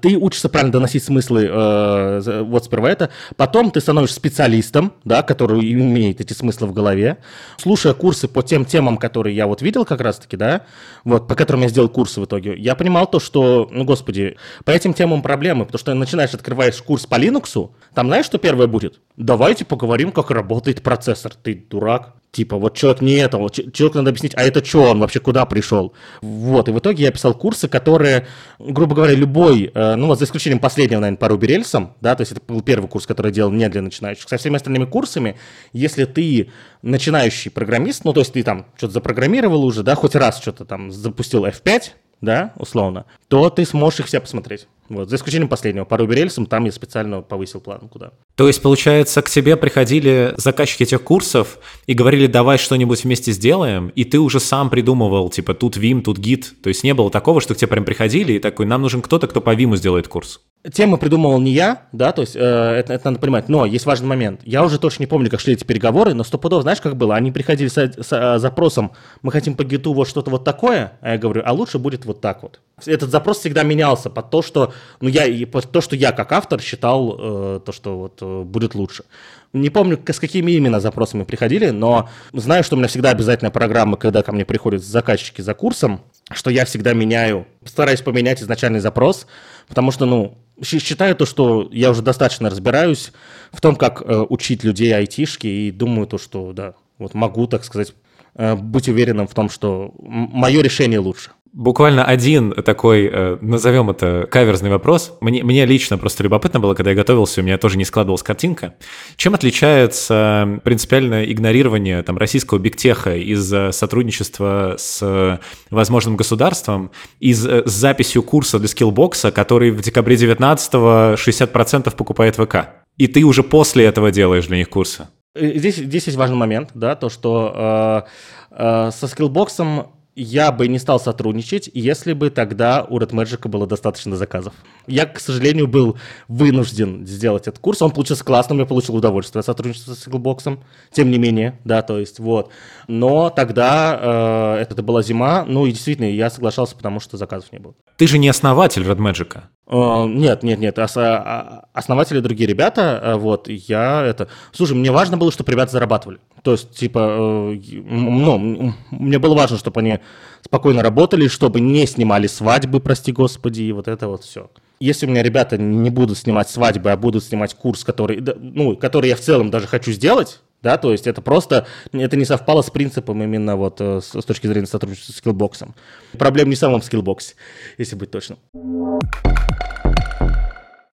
Ты учишься правильно доносить смыслы, э, вот сперва это. Потом ты становишься специалистом, да, который имеет эти смыслы в голове. Слушая курсы по тем темам, которые я вот видел как раз-таки, да, вот, по которым я сделал курсы в итоге, я понимал то, что, ну, господи, по этим темам проблемы, потому что начинаешь, открываешь курс по Linux, там знаешь, что первое будет? Давайте поговорим, как работает процессор. Ты дурак. Типа, вот человек не этого, человеку надо объяснить, а это что, он вообще куда пришел? Вот, и в итоге я писал курсы, которые, грубо говоря, любой, э, ну вот за исключением последнего, наверное, по Ruby да, то есть это был первый курс, который я делал не для начинающих. Со всеми остальными курсами, если ты начинающий программист, ну то есть ты там что-то запрограммировал уже, да, хоть раз что-то там запустил F5, да, условно, то ты сможешь их все посмотреть. Вот, за исключением последнего. По Ruby рельсам там я специально повысил план куда. То есть, получается, к тебе приходили заказчики этих курсов и говорили, давай что-нибудь вместе сделаем, и ты уже сам придумывал, типа, тут Vim, тут Git. То есть не было такого, что к тебе прям приходили и такой, нам нужен кто-то, кто по Vim сделает курс. Темы придумывал не я, да, то есть э, это, это надо понимать, но есть важный момент. Я уже точно не помню, как шли эти переговоры, но стопудово, знаешь, как было? Они приходили с, с э, запросом, мы хотим по гиту вот что-то вот такое, а я говорю, а лучше будет вот так вот. Этот запрос всегда менялся под то, что, ну, я, под то, что я как автор считал, э, то, что вот э, будет лучше. Не помню, с какими именно запросами приходили, но знаю, что у меня всегда обязательная программа, когда ко мне приходят заказчики за курсом, что я всегда меняю, стараюсь поменять изначальный запрос, потому что, ну, считаю то, что я уже достаточно разбираюсь в том, как э, учить людей айтишки, и думаю то, что, да, вот могу, так сказать, э, быть уверенным в том, что мое решение лучше. Буквально один такой, э, назовем это каверзный вопрос. Мне, мне лично просто любопытно было, когда я готовился, у меня тоже не складывалась картинка. Чем отличается принципиальное игнорирование там, российского бигтеха из сотрудничества с возможным государством, из с записью курса для скиллбокса, который в декабре 19 60% покупает ВК? И ты уже после этого делаешь для них курсы. Э, здесь, здесь есть важный момент, да, то, что э, э, со скиллбоксом я бы не стал сотрудничать, если бы тогда у Red Magic было достаточно заказов. Я, к сожалению, был вынужден сделать этот курс. Он получился классным, я получил удовольствие от сотрудничества с Sicklebox. Тем не менее, да, то есть вот. Но тогда э, это была зима, ну и действительно я соглашался, потому что заказов не было. Ты же не основатель Red Magic. Uh, нет, нет, нет, а, основатели другие ребята, э, вот, я это... Слушай, мне важно было, чтобы ребята зарабатывали. То есть, типа, э, ну, мне было важно, чтобы они спокойно работали, чтобы не снимали свадьбы, прости господи, и вот это вот все. Если у меня ребята не будут снимать свадьбы, а будут снимать курс, который, ну, который я в целом даже хочу сделать, да, то есть это просто, это не совпало с принципом именно вот э, с, с точки зрения сотрудничества с скиллбоксом. Проблем не в самом скиллбоксе, если быть точным.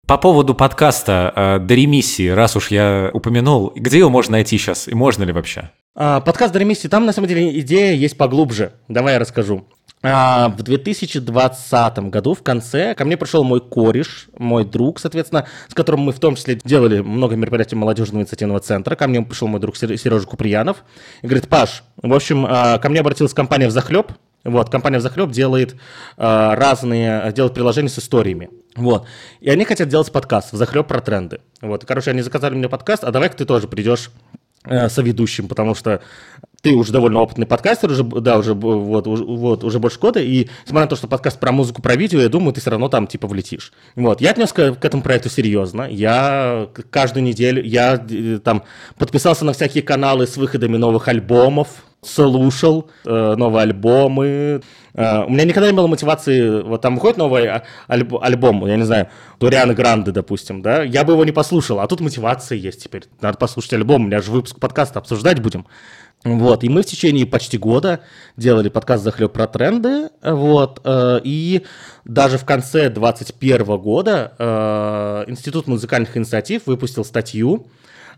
По поводу подкаста э, до ремиссии, раз уж я упомянул, где его можно найти сейчас и можно ли вообще? А, подкаст до ремиссии, там на самом деле идея есть поглубже. Давай я расскажу. А, в 2020 году в конце ко мне пришел мой кореш, мой друг, соответственно, с которым мы в том числе делали много мероприятий молодежного инициативного центра. Ко мне пришел мой друг Сережа Куприянов и говорит, Паш, в общем, а, ко мне обратилась компания «Взахлеб», вот, компания «Взахлеб» делает э, разные, делает приложения с историями. Вот. И они хотят делать подкаст «Взахлеб про тренды». Вот. Короче, они заказали мне подкаст, а давай-ка ты тоже придешь соведущим, потому что ты уже довольно опытный подкастер, уже, да, уже, вот, уже, вот, уже больше года, и несмотря на то, что подкаст про музыку, про видео, я думаю, ты все равно там, типа, влетишь. Вот, я отнес к, к этому проекту серьезно, я каждую неделю, я э, там подписался на всякие каналы с выходами новых альбомов, слушал э, новые альбомы. Э, у меня никогда не было мотивации, вот там выходит новый а, альб, альбом, я не знаю, Дориана Гранде, допустим, да, я бы его не послушал, а тут мотивация есть теперь. Надо послушать альбом, у меня же выпуск подкаста обсуждать будем. Вот, и мы в течение почти года делали подкаст «Захлеб про тренды», вот, э, и даже в конце 2021 года э, Институт музыкальных инициатив выпустил статью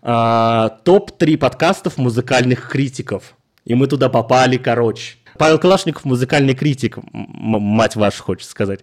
э, «Топ-3 подкастов музыкальных критиков». И мы туда попали, короче. Павел Калашников музыкальный критик, мать ваша, хочется сказать.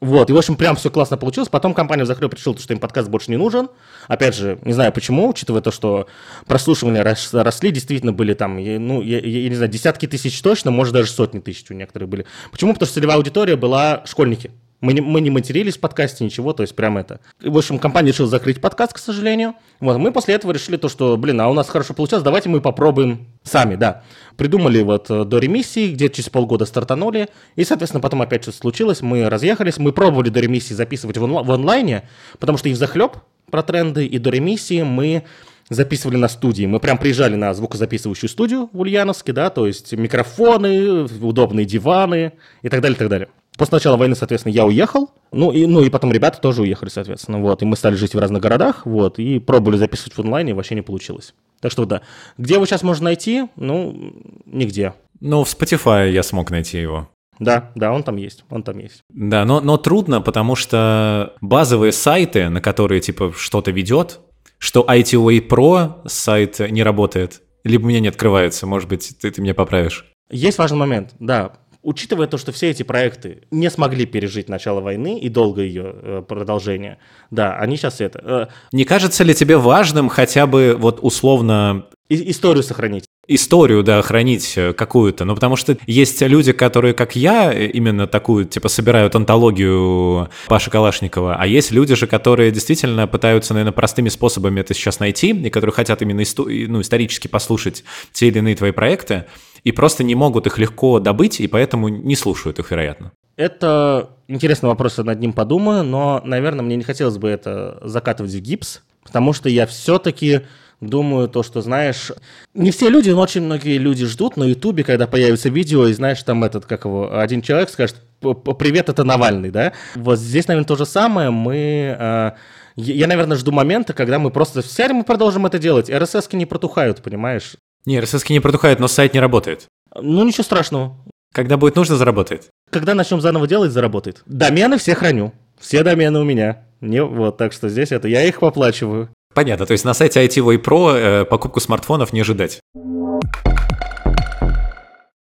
Вот, и, в общем, прям все классно получилось. Потом компания захлеб решила, что им подкаст больше не нужен. Опять же, не знаю почему, учитывая то, что прослушивания росли, действительно были там, ну, я, я не знаю, десятки тысяч точно, может, даже сотни тысяч у некоторых были. Почему? Потому что целевая аудитория была школьники. Мы не, мы не матерились в подкасте, ничего, то есть прям это. В общем, компания решила закрыть подкаст, к сожалению. Вот, мы после этого решили то, что, блин, а у нас хорошо получилось, давайте мы попробуем сами, да. Придумали вот э, до ремиссии, где через полгода стартанули, и, соответственно, потом опять что-то случилось, мы разъехались, мы пробовали до ремиссии записывать в, онла- в онлайне, потому что и в захлеб про тренды, и до ремиссии мы записывали на студии. Мы прям приезжали на звукозаписывающую студию в Ульяновске, да, то есть микрофоны, удобные диваны и так далее, и так далее. После начала войны, соответственно, я уехал, ну и, ну и потом ребята тоже уехали, соответственно, вот, и мы стали жить в разных городах, вот, и пробовали записывать в онлайне, вообще не получилось. Так что да. Где его сейчас можно найти? Ну, нигде. Ну, в Spotify я смог найти его. Да, да, он там есть, он там есть. Да, но, но трудно, потому что базовые сайты, на которые типа что-то ведет, что ITOA Pro сайт не работает, либо у меня не открывается, может быть, ты, ты меня поправишь. Есть важный момент, да учитывая то, что все эти проекты не смогли пережить начало войны и долго ее э, продолжение, да, они сейчас это... Э, не кажется ли тебе важным хотя бы вот условно... историю сохранить? Историю, да, хранить э, какую-то. Ну, потому что есть люди, которые, как я, именно такую, типа, собирают антологию Паши Калашникова, а есть люди же, которые действительно пытаются, наверное, простыми способами это сейчас найти, и которые хотят именно исто- ну, исторически послушать те или иные твои проекты и просто не могут их легко добыть, и поэтому не слушают их, вероятно. Это интересный вопрос, я над ним подумаю, но, наверное, мне не хотелось бы это закатывать в гипс, потому что я все-таки думаю то, что, знаешь, не все люди, но очень многие люди ждут на Ютубе, когда появится видео, и, знаешь, там этот, как его, один человек скажет, привет, это Навальный, да? Вот здесь, наверное, то же самое, мы... Э, я, наверное, жду момента, когда мы просто сядем и продолжим это делать. РСС не протухают, понимаешь? Не, RSS не протухает, но сайт не работает. Ну, ничего страшного. Когда будет нужно, заработает. Когда начнем заново делать, заработает. Домены все храню. Все домены у меня. Не, вот, так что здесь это, я их поплачиваю. Понятно, то есть на сайте ITV Pro э, покупку смартфонов не ожидать.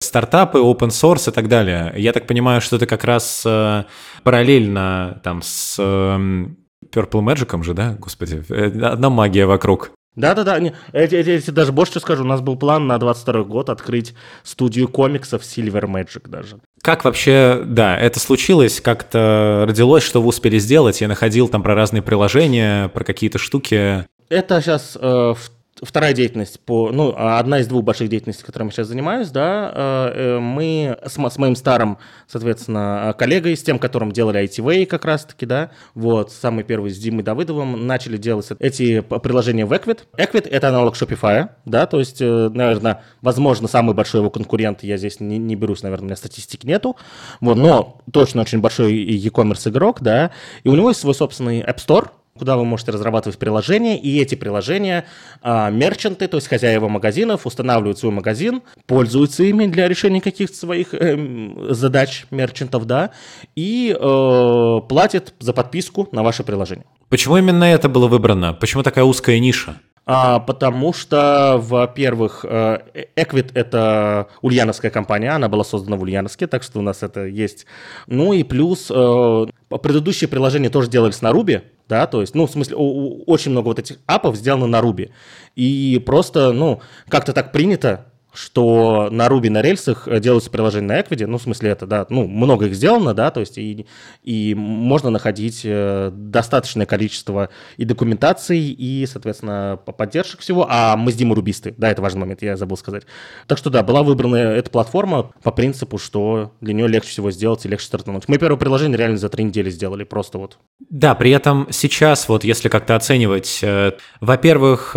Стартапы, open source и так далее. Я так понимаю, что это как раз э, параллельно там с э, Purple Magic же, да? Господи, э, одна магия вокруг. Да-да-да, я даже больше скажу, у нас был план на 22 год открыть студию комиксов Silver Magic даже. Как вообще, да, это случилось, как-то родилось, что вы успели сделать? Я находил там про разные приложения, про какие-то штуки. Это сейчас э, в вторая деятельность, по, ну, одна из двух больших деятельностей, которыми я сейчас занимаюсь, да, э, э, мы с, с моим старым, соответственно, коллегой, с тем, которым делали ITV как раз-таки, да, вот, самый первый с Димой Давыдовым, начали делать эти приложения в Equid. Equid — это аналог Shopify, да, то есть, э, наверное, возможно, самый большой его конкурент, я здесь не, не берусь, наверное, у меня статистики нету, вот, но точно очень большой e-commerce игрок, да, и у него есть свой собственный App Store, куда вы можете разрабатывать приложения, и эти приложения а, мерчанты, то есть хозяева магазинов, устанавливают свой магазин, пользуются ими для решения каких-то своих э, задач мерчантов, да, и э, платят за подписку на ваше приложение. Почему именно это было выбрано? Почему такая узкая ниша? А, потому что, во-первых, Equid — это ульяновская компания, она была создана в Ульяновске, так что у нас это есть. Ну и плюс э, предыдущие приложения тоже делались на Ruby, да, то есть, ну, в смысле, очень много вот этих апов сделано на Ruby. И просто, ну, как-то так принято, что на Ruby на рельсах э, делаются приложения на Equid, ну, в смысле это, да, ну, много их сделано, да, то есть и, и можно находить э, достаточное количество и документаций, и, соответственно, поддержек всего, а мы с Димой рубисты, да, это важный момент, я забыл сказать. Так что, да, была выбрана эта платформа по принципу, что для нее легче всего сделать и легче стартануть. Мы первое приложение реально за три недели сделали, просто вот. Да, при этом сейчас вот если как-то оценивать, э, во-первых,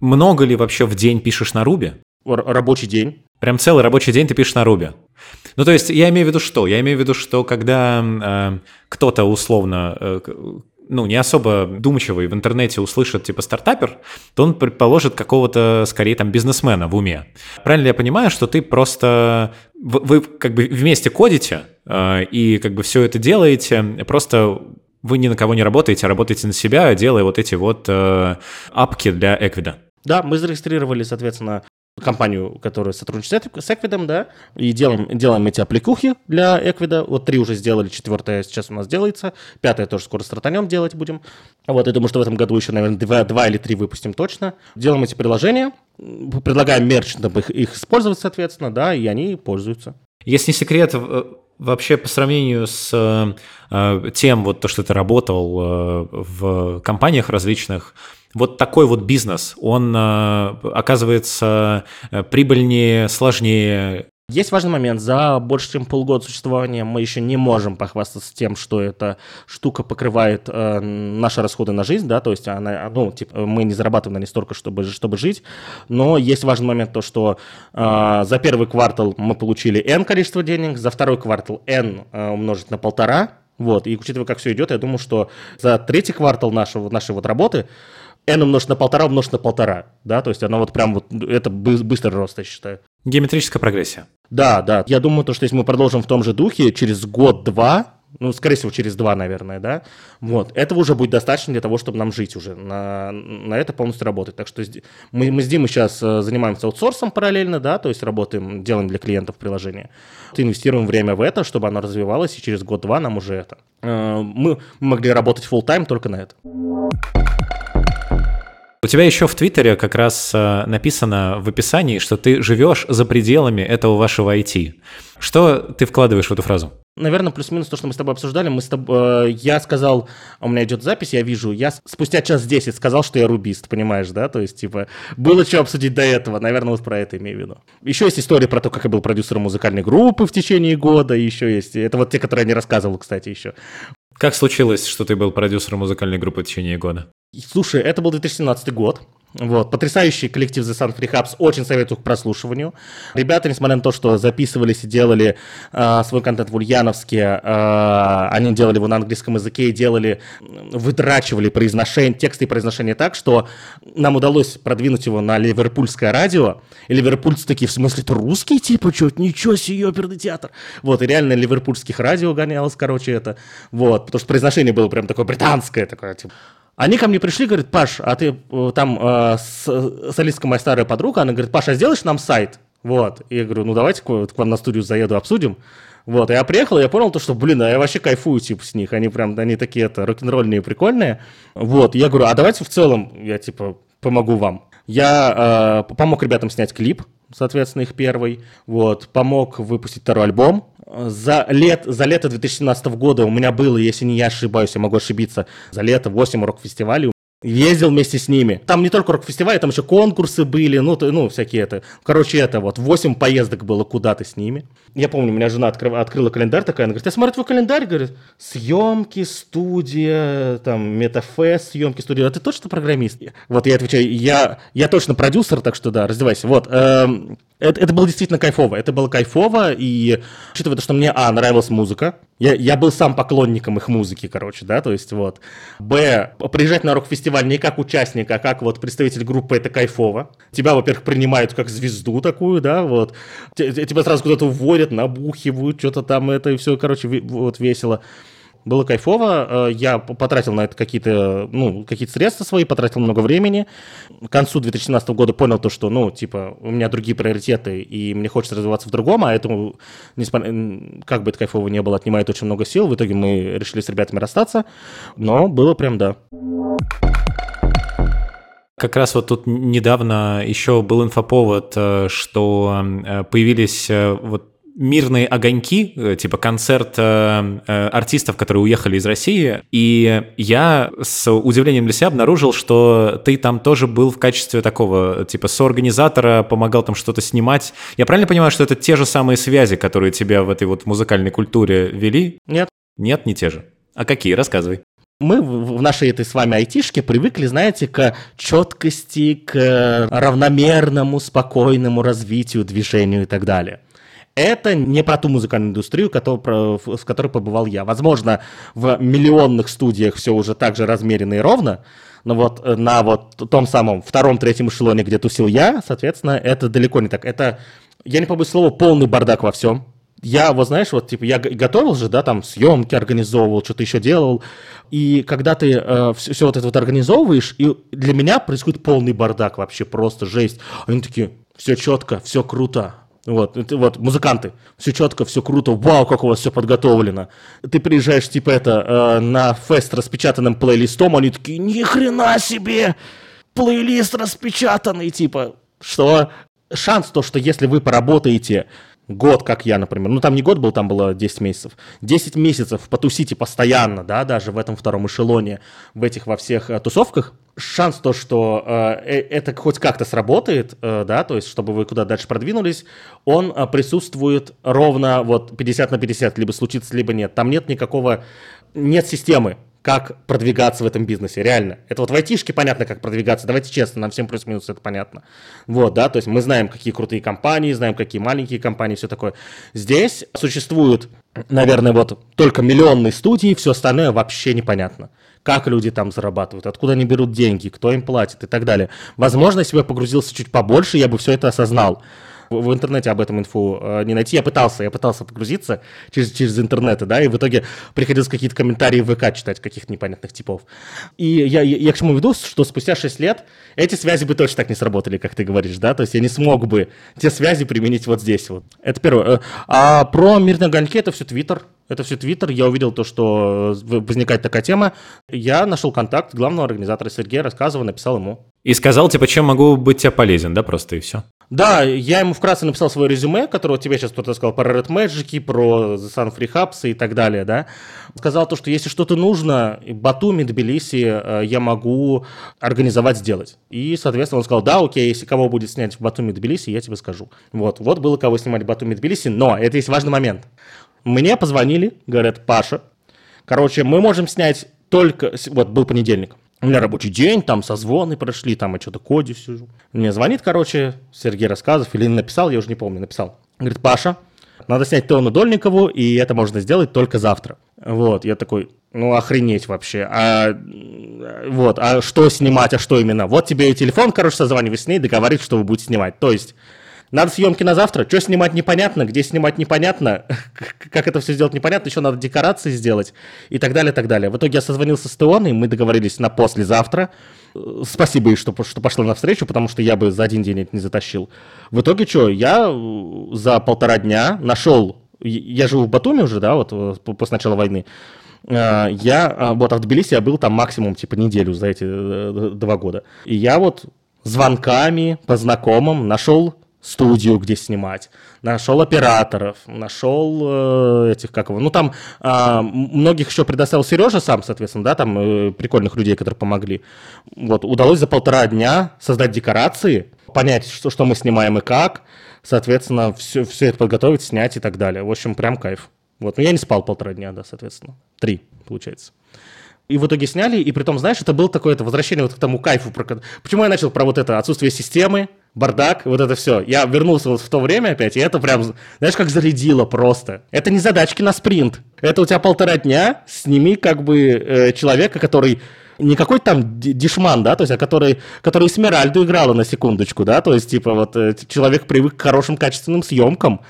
много ли вообще в день пишешь на Руби? Рабочий день. Прям целый рабочий день ты пишешь на Руби. Ну, то есть я имею в виду что? Я имею в виду, что когда э, кто-то условно, э, ну, не особо думчивый в интернете услышит типа стартапер, то он предположит какого-то, скорее, там, бизнесмена в уме. Правильно ли я понимаю, что ты просто... Вы, вы как бы вместе кодите э, и как бы все это делаете, просто вы ни на кого не работаете, а работаете на себя, делая вот эти вот э, апки для Эквида. Да, мы зарегистрировали, соответственно, компанию, которая сотрудничает с Эквидом, да, и делаем, делаем эти аппликухи для Эквида. Вот три уже сделали, четвертая сейчас у нас делается, пятая тоже скоро стартанем делать будем. Вот, я думаю, что в этом году еще, наверное, два, два или три выпустим точно. Делаем эти приложения, предлагаем мерчантам их, их использовать, соответственно, да, и они пользуются. Если не секрет, вообще по сравнению с э, тем, вот то, что ты работал э, в компаниях различных, вот такой вот бизнес, он э, оказывается э, прибыльнее, сложнее. Есть важный момент. За больше чем полгода существования мы еще не можем похвастаться тем, что эта штука покрывает э, наши расходы на жизнь, да, то есть она, ну, типа, мы не зарабатываем на ней столько, чтобы, чтобы жить, но есть важный момент то, что э, за первый квартал мы получили N количество денег, за второй квартал N э, умножить на полтора, вот, и учитывая, как все идет, я думаю, что за третий квартал нашего, нашей вот работы n умножить на полтора умножить на полтора, да, то есть она вот прям вот, это быстрый рост, я считаю. Геометрическая прогрессия. Да, да. Я думаю, то, что если мы продолжим в том же духе, через год-два, ну, скорее всего, через два, наверное, да, вот, этого уже будет достаточно для того, чтобы нам жить уже, на, на это полностью работать. Так что мы, мы с Димой сейчас э, занимаемся аутсорсом параллельно, да, то есть работаем, делаем для клиентов приложение, инвестируем время в это, чтобы оно развивалось, и через год-два нам уже это. Э, мы могли работать full time только на это. У тебя еще в Твиттере как раз э, написано в описании, что ты живешь за пределами этого вашего IT. Что ты вкладываешь в эту фразу? Наверное, плюс-минус то, что мы с тобой обсуждали. Мы с тобой, э, я сказал, у меня идет запись, я вижу, я спустя час 10 сказал, что я рубист, понимаешь, да? То есть, типа, было что обсудить до этого. Наверное, вот про это имею в виду. Еще есть история про то, как я был продюсером музыкальной группы в течение года. Еще есть. Это вот те, которые я не рассказывал, кстати, еще. Как случилось, что ты был продюсером музыкальной группы в течение года? Слушай, это был 2017 год. Вот, потрясающий коллектив The Sun Free Hubs, очень советую к прослушиванию. Ребята, несмотря на то, что записывались и делали э, свой контент в Ульяновске, э, они делали его на английском языке и делали, вытрачивали произношение, тексты и произношение так, что нам удалось продвинуть его на ливерпульское радио. И ливерпульцы такие, в смысле, это русский типа, что ничего себе, оперный театр. Вот, и реально ливерпульских радио гонялось, короче, это. Вот, потому что произношение было прям такое британское, такое, типа, они ко мне пришли, говорят, Паш, а ты э, там э, с, солистка моя старая подруга, она говорит, Паша, а сделаешь нам сайт? Вот. И я говорю, ну давайте к, к вам на студию заеду, обсудим. Вот, я приехал, я понял то, что, блин, а я вообще кайфую, типа, с них. Они прям, они такие, это, рок-н-ролльные, прикольные. Вот, я говорю, а давайте в целом я, типа, помогу вам. Я э, помог ребятам снять клип, соответственно, их первый. Вот, помог выпустить второй альбом. За, лет, за лето 2017 года у меня было, если не я ошибаюсь, я могу ошибиться, за лето 8 рок-фестивалей Ездил вместе с ними. Там не только рок-фестиваль, там еще конкурсы были, ну, то, ну, всякие это. Короче, это вот, 8 поездок было куда-то с ними. Я помню, у меня жена откры... открыла календарь такая, она говорит, я смотрю твой календарь, говорит, съемки, студия, там, метафест, съемки, студия. А ты точно программист? Вот я отвечаю, я, я точно продюсер, так что да, раздевайся. Вот, эм, это, это было действительно кайфово. Это было кайфово, и учитывая то, что мне, а, нравилась музыка, я, я был сам поклонником их музыки, короче, да, то есть вот. Б, приезжать на рок-фестиваль не как участник, а как вот представитель группы, это кайфово. Тебя, во-первых, принимают как звезду такую, да, вот. Тебя сразу куда-то уводят, набухивают, что-то там это, и все, короче, вот весело было кайфово. Э, я потратил на это какие-то, ну, какие-то средства свои, потратил много времени. К концу 2017 года понял то, что, ну, типа, у меня другие приоритеты, и мне хочется развиваться в другом, а этому, как бы это кайфово не было, отнимает очень много сил. В итоге мы решили с ребятами расстаться, но было прям да. Как раз вот тут недавно еще был инфоповод, э, что э, появились вот мирные огоньки, типа концерт артистов, которые уехали из России, и я с удивлением для себя обнаружил, что ты там тоже был в качестве такого, типа, соорганизатора, помогал там что-то снимать. Я правильно понимаю, что это те же самые связи, которые тебя в этой вот музыкальной культуре вели? Нет. Нет, не те же. А какие? Рассказывай мы в нашей этой с вами айтишке привыкли, знаете, к четкости, к равномерному, спокойному развитию, движению и так далее. Это не про ту музыкальную индустрию, в которой побывал я. Возможно, в миллионных студиях все уже так же размеренно и ровно, но вот на вот том самом втором-третьем эшелоне, где тусил я, соответственно, это далеко не так. Это, я не побоюсь слова, полный бардак во всем я, вот знаешь, вот типа я готовил же, да, там съемки организовывал, что-то еще делал, и когда ты э, все, все вот это вот организовываешь, и для меня происходит полный бардак вообще, просто жесть. Они такие, все четко, все круто, вот, это, вот, музыканты, все четко, все круто, вау, как у вас все подготовлено. Ты приезжаешь, типа, это, э, на фест распечатанным плейлистом, они такие, ни хрена себе, плейлист распечатанный, типа, что? Шанс то, что если вы поработаете год, как я, например, ну там не год был, там было 10 месяцев, 10 месяцев потусите постоянно, да, даже в этом втором эшелоне, в этих во всех э, тусовках, шанс то, что э, э, это хоть как-то сработает, э, да, то есть чтобы вы куда дальше продвинулись, он э, присутствует ровно вот 50 на 50, либо случится, либо нет. Там нет никакого, нет системы, как продвигаться в этом бизнесе, реально. Это вот в айтишке понятно, как продвигаться, давайте честно, нам всем плюс-минус это понятно. Вот, да, то есть мы знаем, какие крутые компании, знаем, какие маленькие компании, все такое. Здесь существуют, наверное, вот только миллионные студии, все остальное вообще непонятно. Как люди там зарабатывают, откуда они берут деньги, кто им платит и так далее. Возможно, если бы я погрузился чуть побольше, я бы все это осознал в интернете об этом инфу э, не найти. Я пытался, я пытался погрузиться через, через интернет, да, и в итоге приходилось какие-то комментарии в ВК читать каких-то непонятных типов. И я, я, я к чему веду, что спустя 6 лет эти связи бы точно так не сработали, как ты говоришь, да, то есть я не смог бы те связи применить вот здесь вот. Это первое. Э, а про мирные огоньки это все Твиттер, это все Твиттер. Я увидел то, что возникает такая тема. Я нашел контакт главного организатора Сергея, рассказывал, написал ему. И сказал, типа, чем могу быть тебе полезен, да, просто и все. Да, я ему вкратце написал свое резюме, которое тебе сейчас кто-то сказал про Red Magic, про The Sun Free Hubs и так далее, да. Сказал то, что если что-то нужно, Батуми, Тбилиси э, я могу организовать, сделать. И, соответственно, он сказал, да, окей, если кого будет снять в Батуми, Тбилиси, я тебе скажу. Вот, вот было кого снимать в Батуми, Тбилиси, но это есть важный момент. Мне позвонили, говорят, Паша, короче, мы можем снять только, вот был понедельник, у меня рабочий день, там созвоны прошли, там я что-то коде сижу. Мне звонит, короче, Сергей Рассказов, или написал, я уже не помню, написал. Говорит, Паша, надо снять Тону Дольникову, и это можно сделать только завтра. Вот, я такой, ну охренеть вообще. А, вот, а что снимать, а что именно? Вот тебе и телефон, короче, созванивай с ней, договорить, что вы будете снимать. То есть надо съемки на завтра. Что снимать непонятно, где снимать непонятно, как это все сделать непонятно, еще надо декорации сделать и так далее, и так далее. В итоге я созвонился с Теоной, мы договорились на послезавтра. Спасибо ей, что, что пошла навстречу, потому что я бы за один день это не затащил. В итоге что, я за полтора дня нашел, я живу в Батуми уже, да, вот э, после начала войны, э, я, а, вот, а в Тбилиси я был там максимум, типа, неделю за эти э, два года. И я вот звонками по знакомым нашел студию, где снимать, нашел операторов, нашел э, этих, как его, ну там э, многих еще предоставил Сережа сам, соответственно, да, там э, прикольных людей, которые помогли. Вот, удалось за полтора дня создать декорации, понять, что, что мы снимаем и как, соответственно, все, все это подготовить, снять и так далее. В общем, прям кайф. Вот, но я не спал полтора дня, да, соответственно. Три, получается. И в итоге сняли, и при том, знаешь, это было такое это возвращение вот к тому кайфу. Про... Почему я начал про вот это отсутствие системы, бардак, вот это все. Я вернулся вот в то время опять, и это прям, знаешь, как зарядило просто. Это не задачки на спринт. Это у тебя полтора дня, сними как бы э, человека, который не какой-то там дешман, да, то есть, а который, который Смиральду играла на секундочку, да, то есть, типа, вот э, человек привык к хорошим качественным съемкам,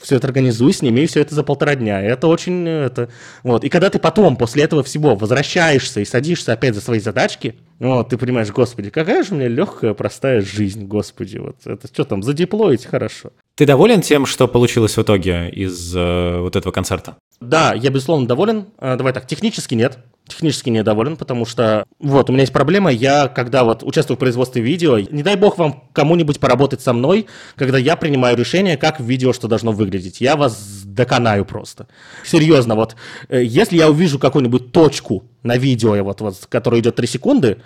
все это организуй, сними все это за полтора дня. И это очень... Это, вот. И когда ты потом, после этого всего, возвращаешься и садишься опять за свои задачки, вот, ты понимаешь, господи, какая же у меня легкая, простая жизнь, господи, вот это что там, задеплоить хорошо. Ты доволен тем, что получилось в итоге из э, вот этого концерта? Да, я безусловно доволен. Э, давай так, технически нет. технически недоволен, потому что вот у меня есть проблема, я когда вот участвую в производстве видео, не дай бог вам кому-нибудь поработать со мной, когда я принимаю решение, как видео что должно выглядеть. Я вас доконаю просто. Серьезно, вот э, если я увижу какую-нибудь точку на видео, вот, вот, которая идет 3 секунды,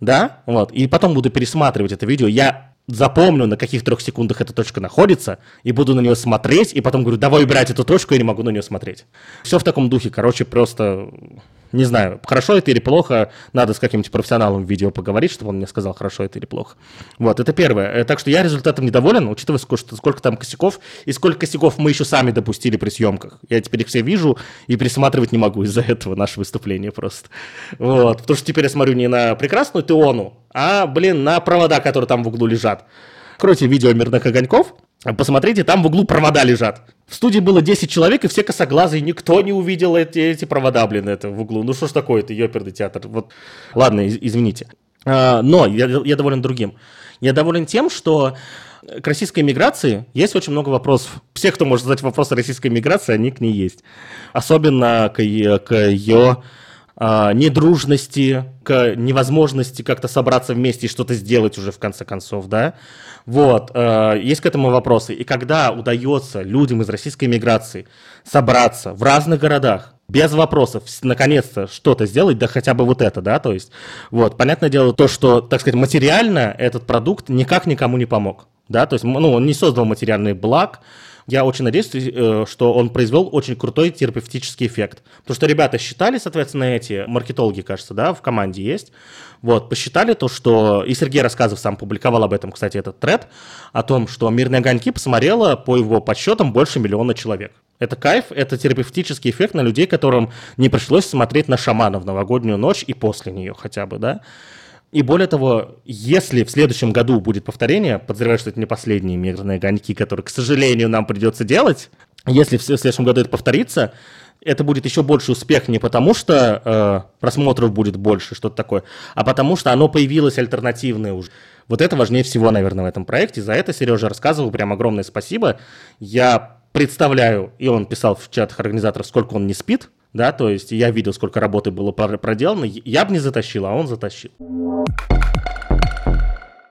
да, вот, и потом буду пересматривать это видео, я запомню, на каких трех секундах эта точка находится, и буду на нее смотреть, и потом говорю, давай убирать эту точку, я не могу на нее смотреть. Все в таком духе, короче, просто не знаю, хорошо это или плохо, надо с каким-нибудь профессионалом в видео поговорить, чтобы он мне сказал, хорошо это или плохо. Вот, это первое. Э, так что я результатом недоволен, учитывая, сколько, сколько там косяков, и сколько косяков мы еще сами допустили при съемках. Я теперь их все вижу и пересматривать не могу из-за этого наше выступление просто. Вот, потому что теперь я смотрю не на прекрасную Теону, а, блин, на провода, которые там в углу лежат. Откройте видео мирных огоньков, посмотрите, там в углу провода лежат. В студии было 10 человек, и все косоглазые, никто не увидел эти, эти провода, блин, это в углу. Ну что ж такое, это ёперный театр. Вот, ладно, из, извините. А, но я, я доволен другим. Я доволен тем, что к российской миграции есть очень много вопросов. Все, кто может задать вопросы российской миграции, они к ней есть. Особенно к, к ее недружности, к невозможности как-то собраться вместе и что-то сделать уже в конце концов, да. Вот, э, есть к этому вопросы. И когда удается людям из российской миграции собраться в разных городах, без вопросов, наконец-то что-то сделать, да хотя бы вот это, да, то есть, вот, понятное дело, то, что, так сказать, материально этот продукт никак никому не помог, да, то есть, ну, он не создал материальный благ, я очень надеюсь, э, что он произвел очень крутой терапевтический эффект. Потому что ребята считали, соответственно, эти маркетологи, кажется, да, в команде есть, вот, посчитали то, что... И Сергей Рассказов сам публиковал об этом, кстати, этот тред, о том, что «Мирные огоньки» посмотрело, по его подсчетам, больше миллиона человек. Это кайф, это терапевтический эффект на людей, которым не пришлось смотреть на шамана в новогоднюю ночь и после нее хотя бы, да. И более того, если в следующем году будет повторение, подозреваю, что это не последние мирные огоньки, которые, к сожалению, нам придется делать, если в следующем году это повторится, это будет еще больше успех не потому, что э, просмотров будет больше, что-то такое, а потому что оно появилось альтернативное уже. Вот это важнее всего, наверное, в этом проекте. За это Сережа рассказывал, прям огромное спасибо. Я представляю, и он писал в чатах организаторов, сколько он не спит, да, то есть я видел, сколько работы было проделано, я бы не затащил, а он затащил.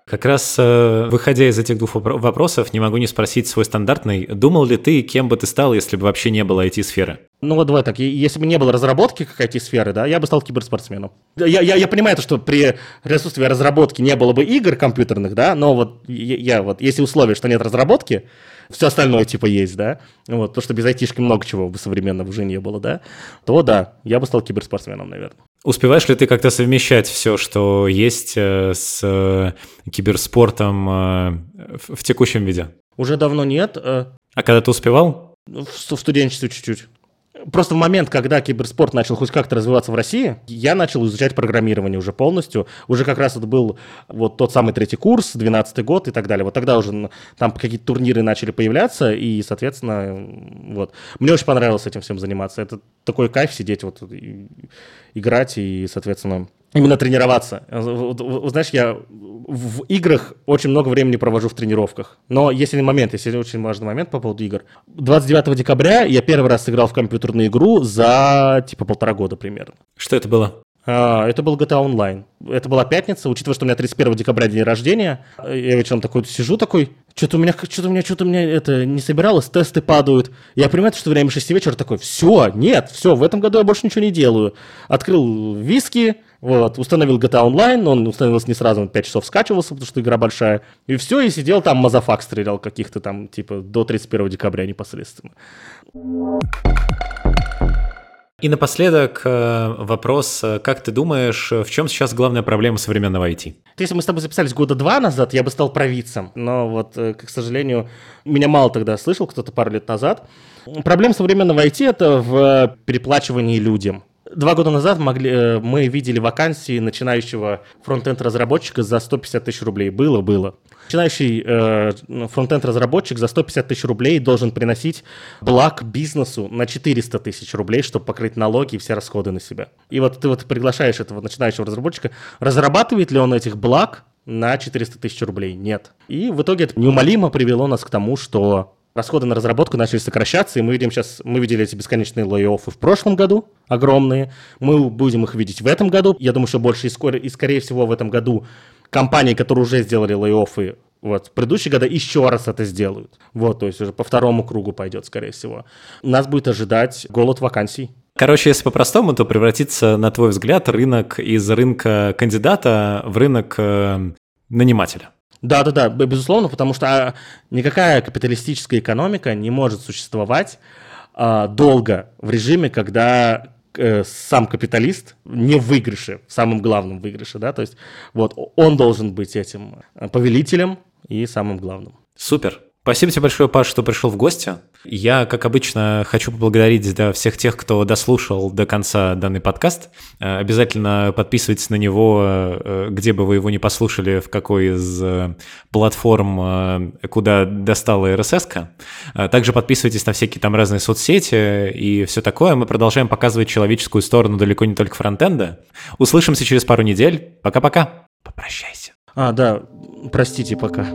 Как раз э, выходя из этих двух вопросов, не могу не спросить свой стандартный. Думал ли ты, кем бы ты стал, если бы вообще не было IT-сферы? Ну вот давай так, если бы не было разработки как IT-сферы, да, я бы стал киберспортсменом. Я, я, я понимаю, что при присутствии разработки не было бы игр компьютерных, да, но вот я, я вот, если условие, что нет разработки, все остальное типа есть, да, вот, то, что без айтишки много чего бы современного уже не было, да, то да, я бы стал киберспортсменом, наверное. Успеваешь ли ты как-то совмещать все, что есть э, с э, киберспортом э, в текущем виде? Уже давно нет. А когда ты успевал? В, в студенчестве чуть-чуть просто в момент, когда киберспорт начал хоть как-то развиваться в России, я начал изучать программирование уже полностью. Уже как раз это был вот тот самый третий курс, 12 год и так далее. Вот тогда уже там какие-то турниры начали появляться, и, соответственно, вот. Мне очень понравилось этим всем заниматься. Это такой кайф сидеть, вот, и, играть и, соответственно, именно тренироваться. Знаешь, я в играх очень много времени провожу в тренировках. Но есть один момент, есть очень важный момент по поводу игр. 29 декабря я первый раз сыграл в компьютерную игру за типа полтора года примерно. Что это было? А, это был GTA Online. Это была пятница, учитывая, что у меня 31 декабря день рождения. Я вечером такой сижу такой, что-то у меня, что-то у меня, что-то у меня это не собиралось, тесты падают. Я понимаю, что время 6 вечера такой, все, нет, все, в этом году я больше ничего не делаю. Открыл виски, вот, установил GTA Online, он установился не сразу, он 5 часов скачивался, потому что игра большая. И все, и сидел там, мазафак стрелял каких-то там, типа, до 31 декабря непосредственно. И напоследок э, вопрос, э, как ты думаешь, в чем сейчас главная проблема современного IT? Если мы с тобой записались года два назад, я бы стал провидцем. Но вот, э, к сожалению, меня мало тогда слышал, кто-то пару лет назад. Проблема современного IT – это в переплачивании людям. Два года назад могли, э, мы видели вакансии начинающего фронтенд-разработчика за 150 тысяч рублей. Было, было. Начинающий э, фронтенд-разработчик за 150 тысяч рублей должен приносить благ бизнесу на 400 тысяч рублей, чтобы покрыть налоги и все расходы на себя. И вот ты вот приглашаешь этого начинающего разработчика, разрабатывает ли он этих благ на 400 тысяч рублей? Нет. И в итоге это неумолимо привело нас к тому, что расходы на разработку начали сокращаться, и мы видим сейчас, мы видели эти бесконечные лей-оффы в прошлом году, огромные, мы будем их видеть в этом году, я думаю, что больше и, скоро, и скорее всего в этом году компании, которые уже сделали лей-оффы, вот, в предыдущие года еще раз это сделают. Вот, то есть уже по второму кругу пойдет, скорее всего. Нас будет ожидать голод вакансий. Короче, если по-простому, то превратится, на твой взгляд, рынок из рынка кандидата в рынок э, нанимателя. Да, да, да, безусловно, потому что а, никакая капиталистическая экономика не может существовать а, долго в режиме, когда э, сам капиталист не в выигрыше, в самом главном выигрыше, да, то есть вот он должен быть этим э, повелителем и самым главным. Супер. Спасибо тебе большое, Паш, что пришел в гости. Я, как обычно, хочу поблагодарить да, всех тех, кто дослушал до конца данный подкаст. Э, обязательно подписывайтесь на него, э, где бы вы его не послушали, в какой из э, платформ, куда достала RSS. -ка. Также подписывайтесь на всякие там разные соцсети и все такое. Мы продолжаем показывать человеческую сторону далеко не только фронтенда. Услышимся через пару недель. Пока-пока. Попрощайся. А, да, простите, пока.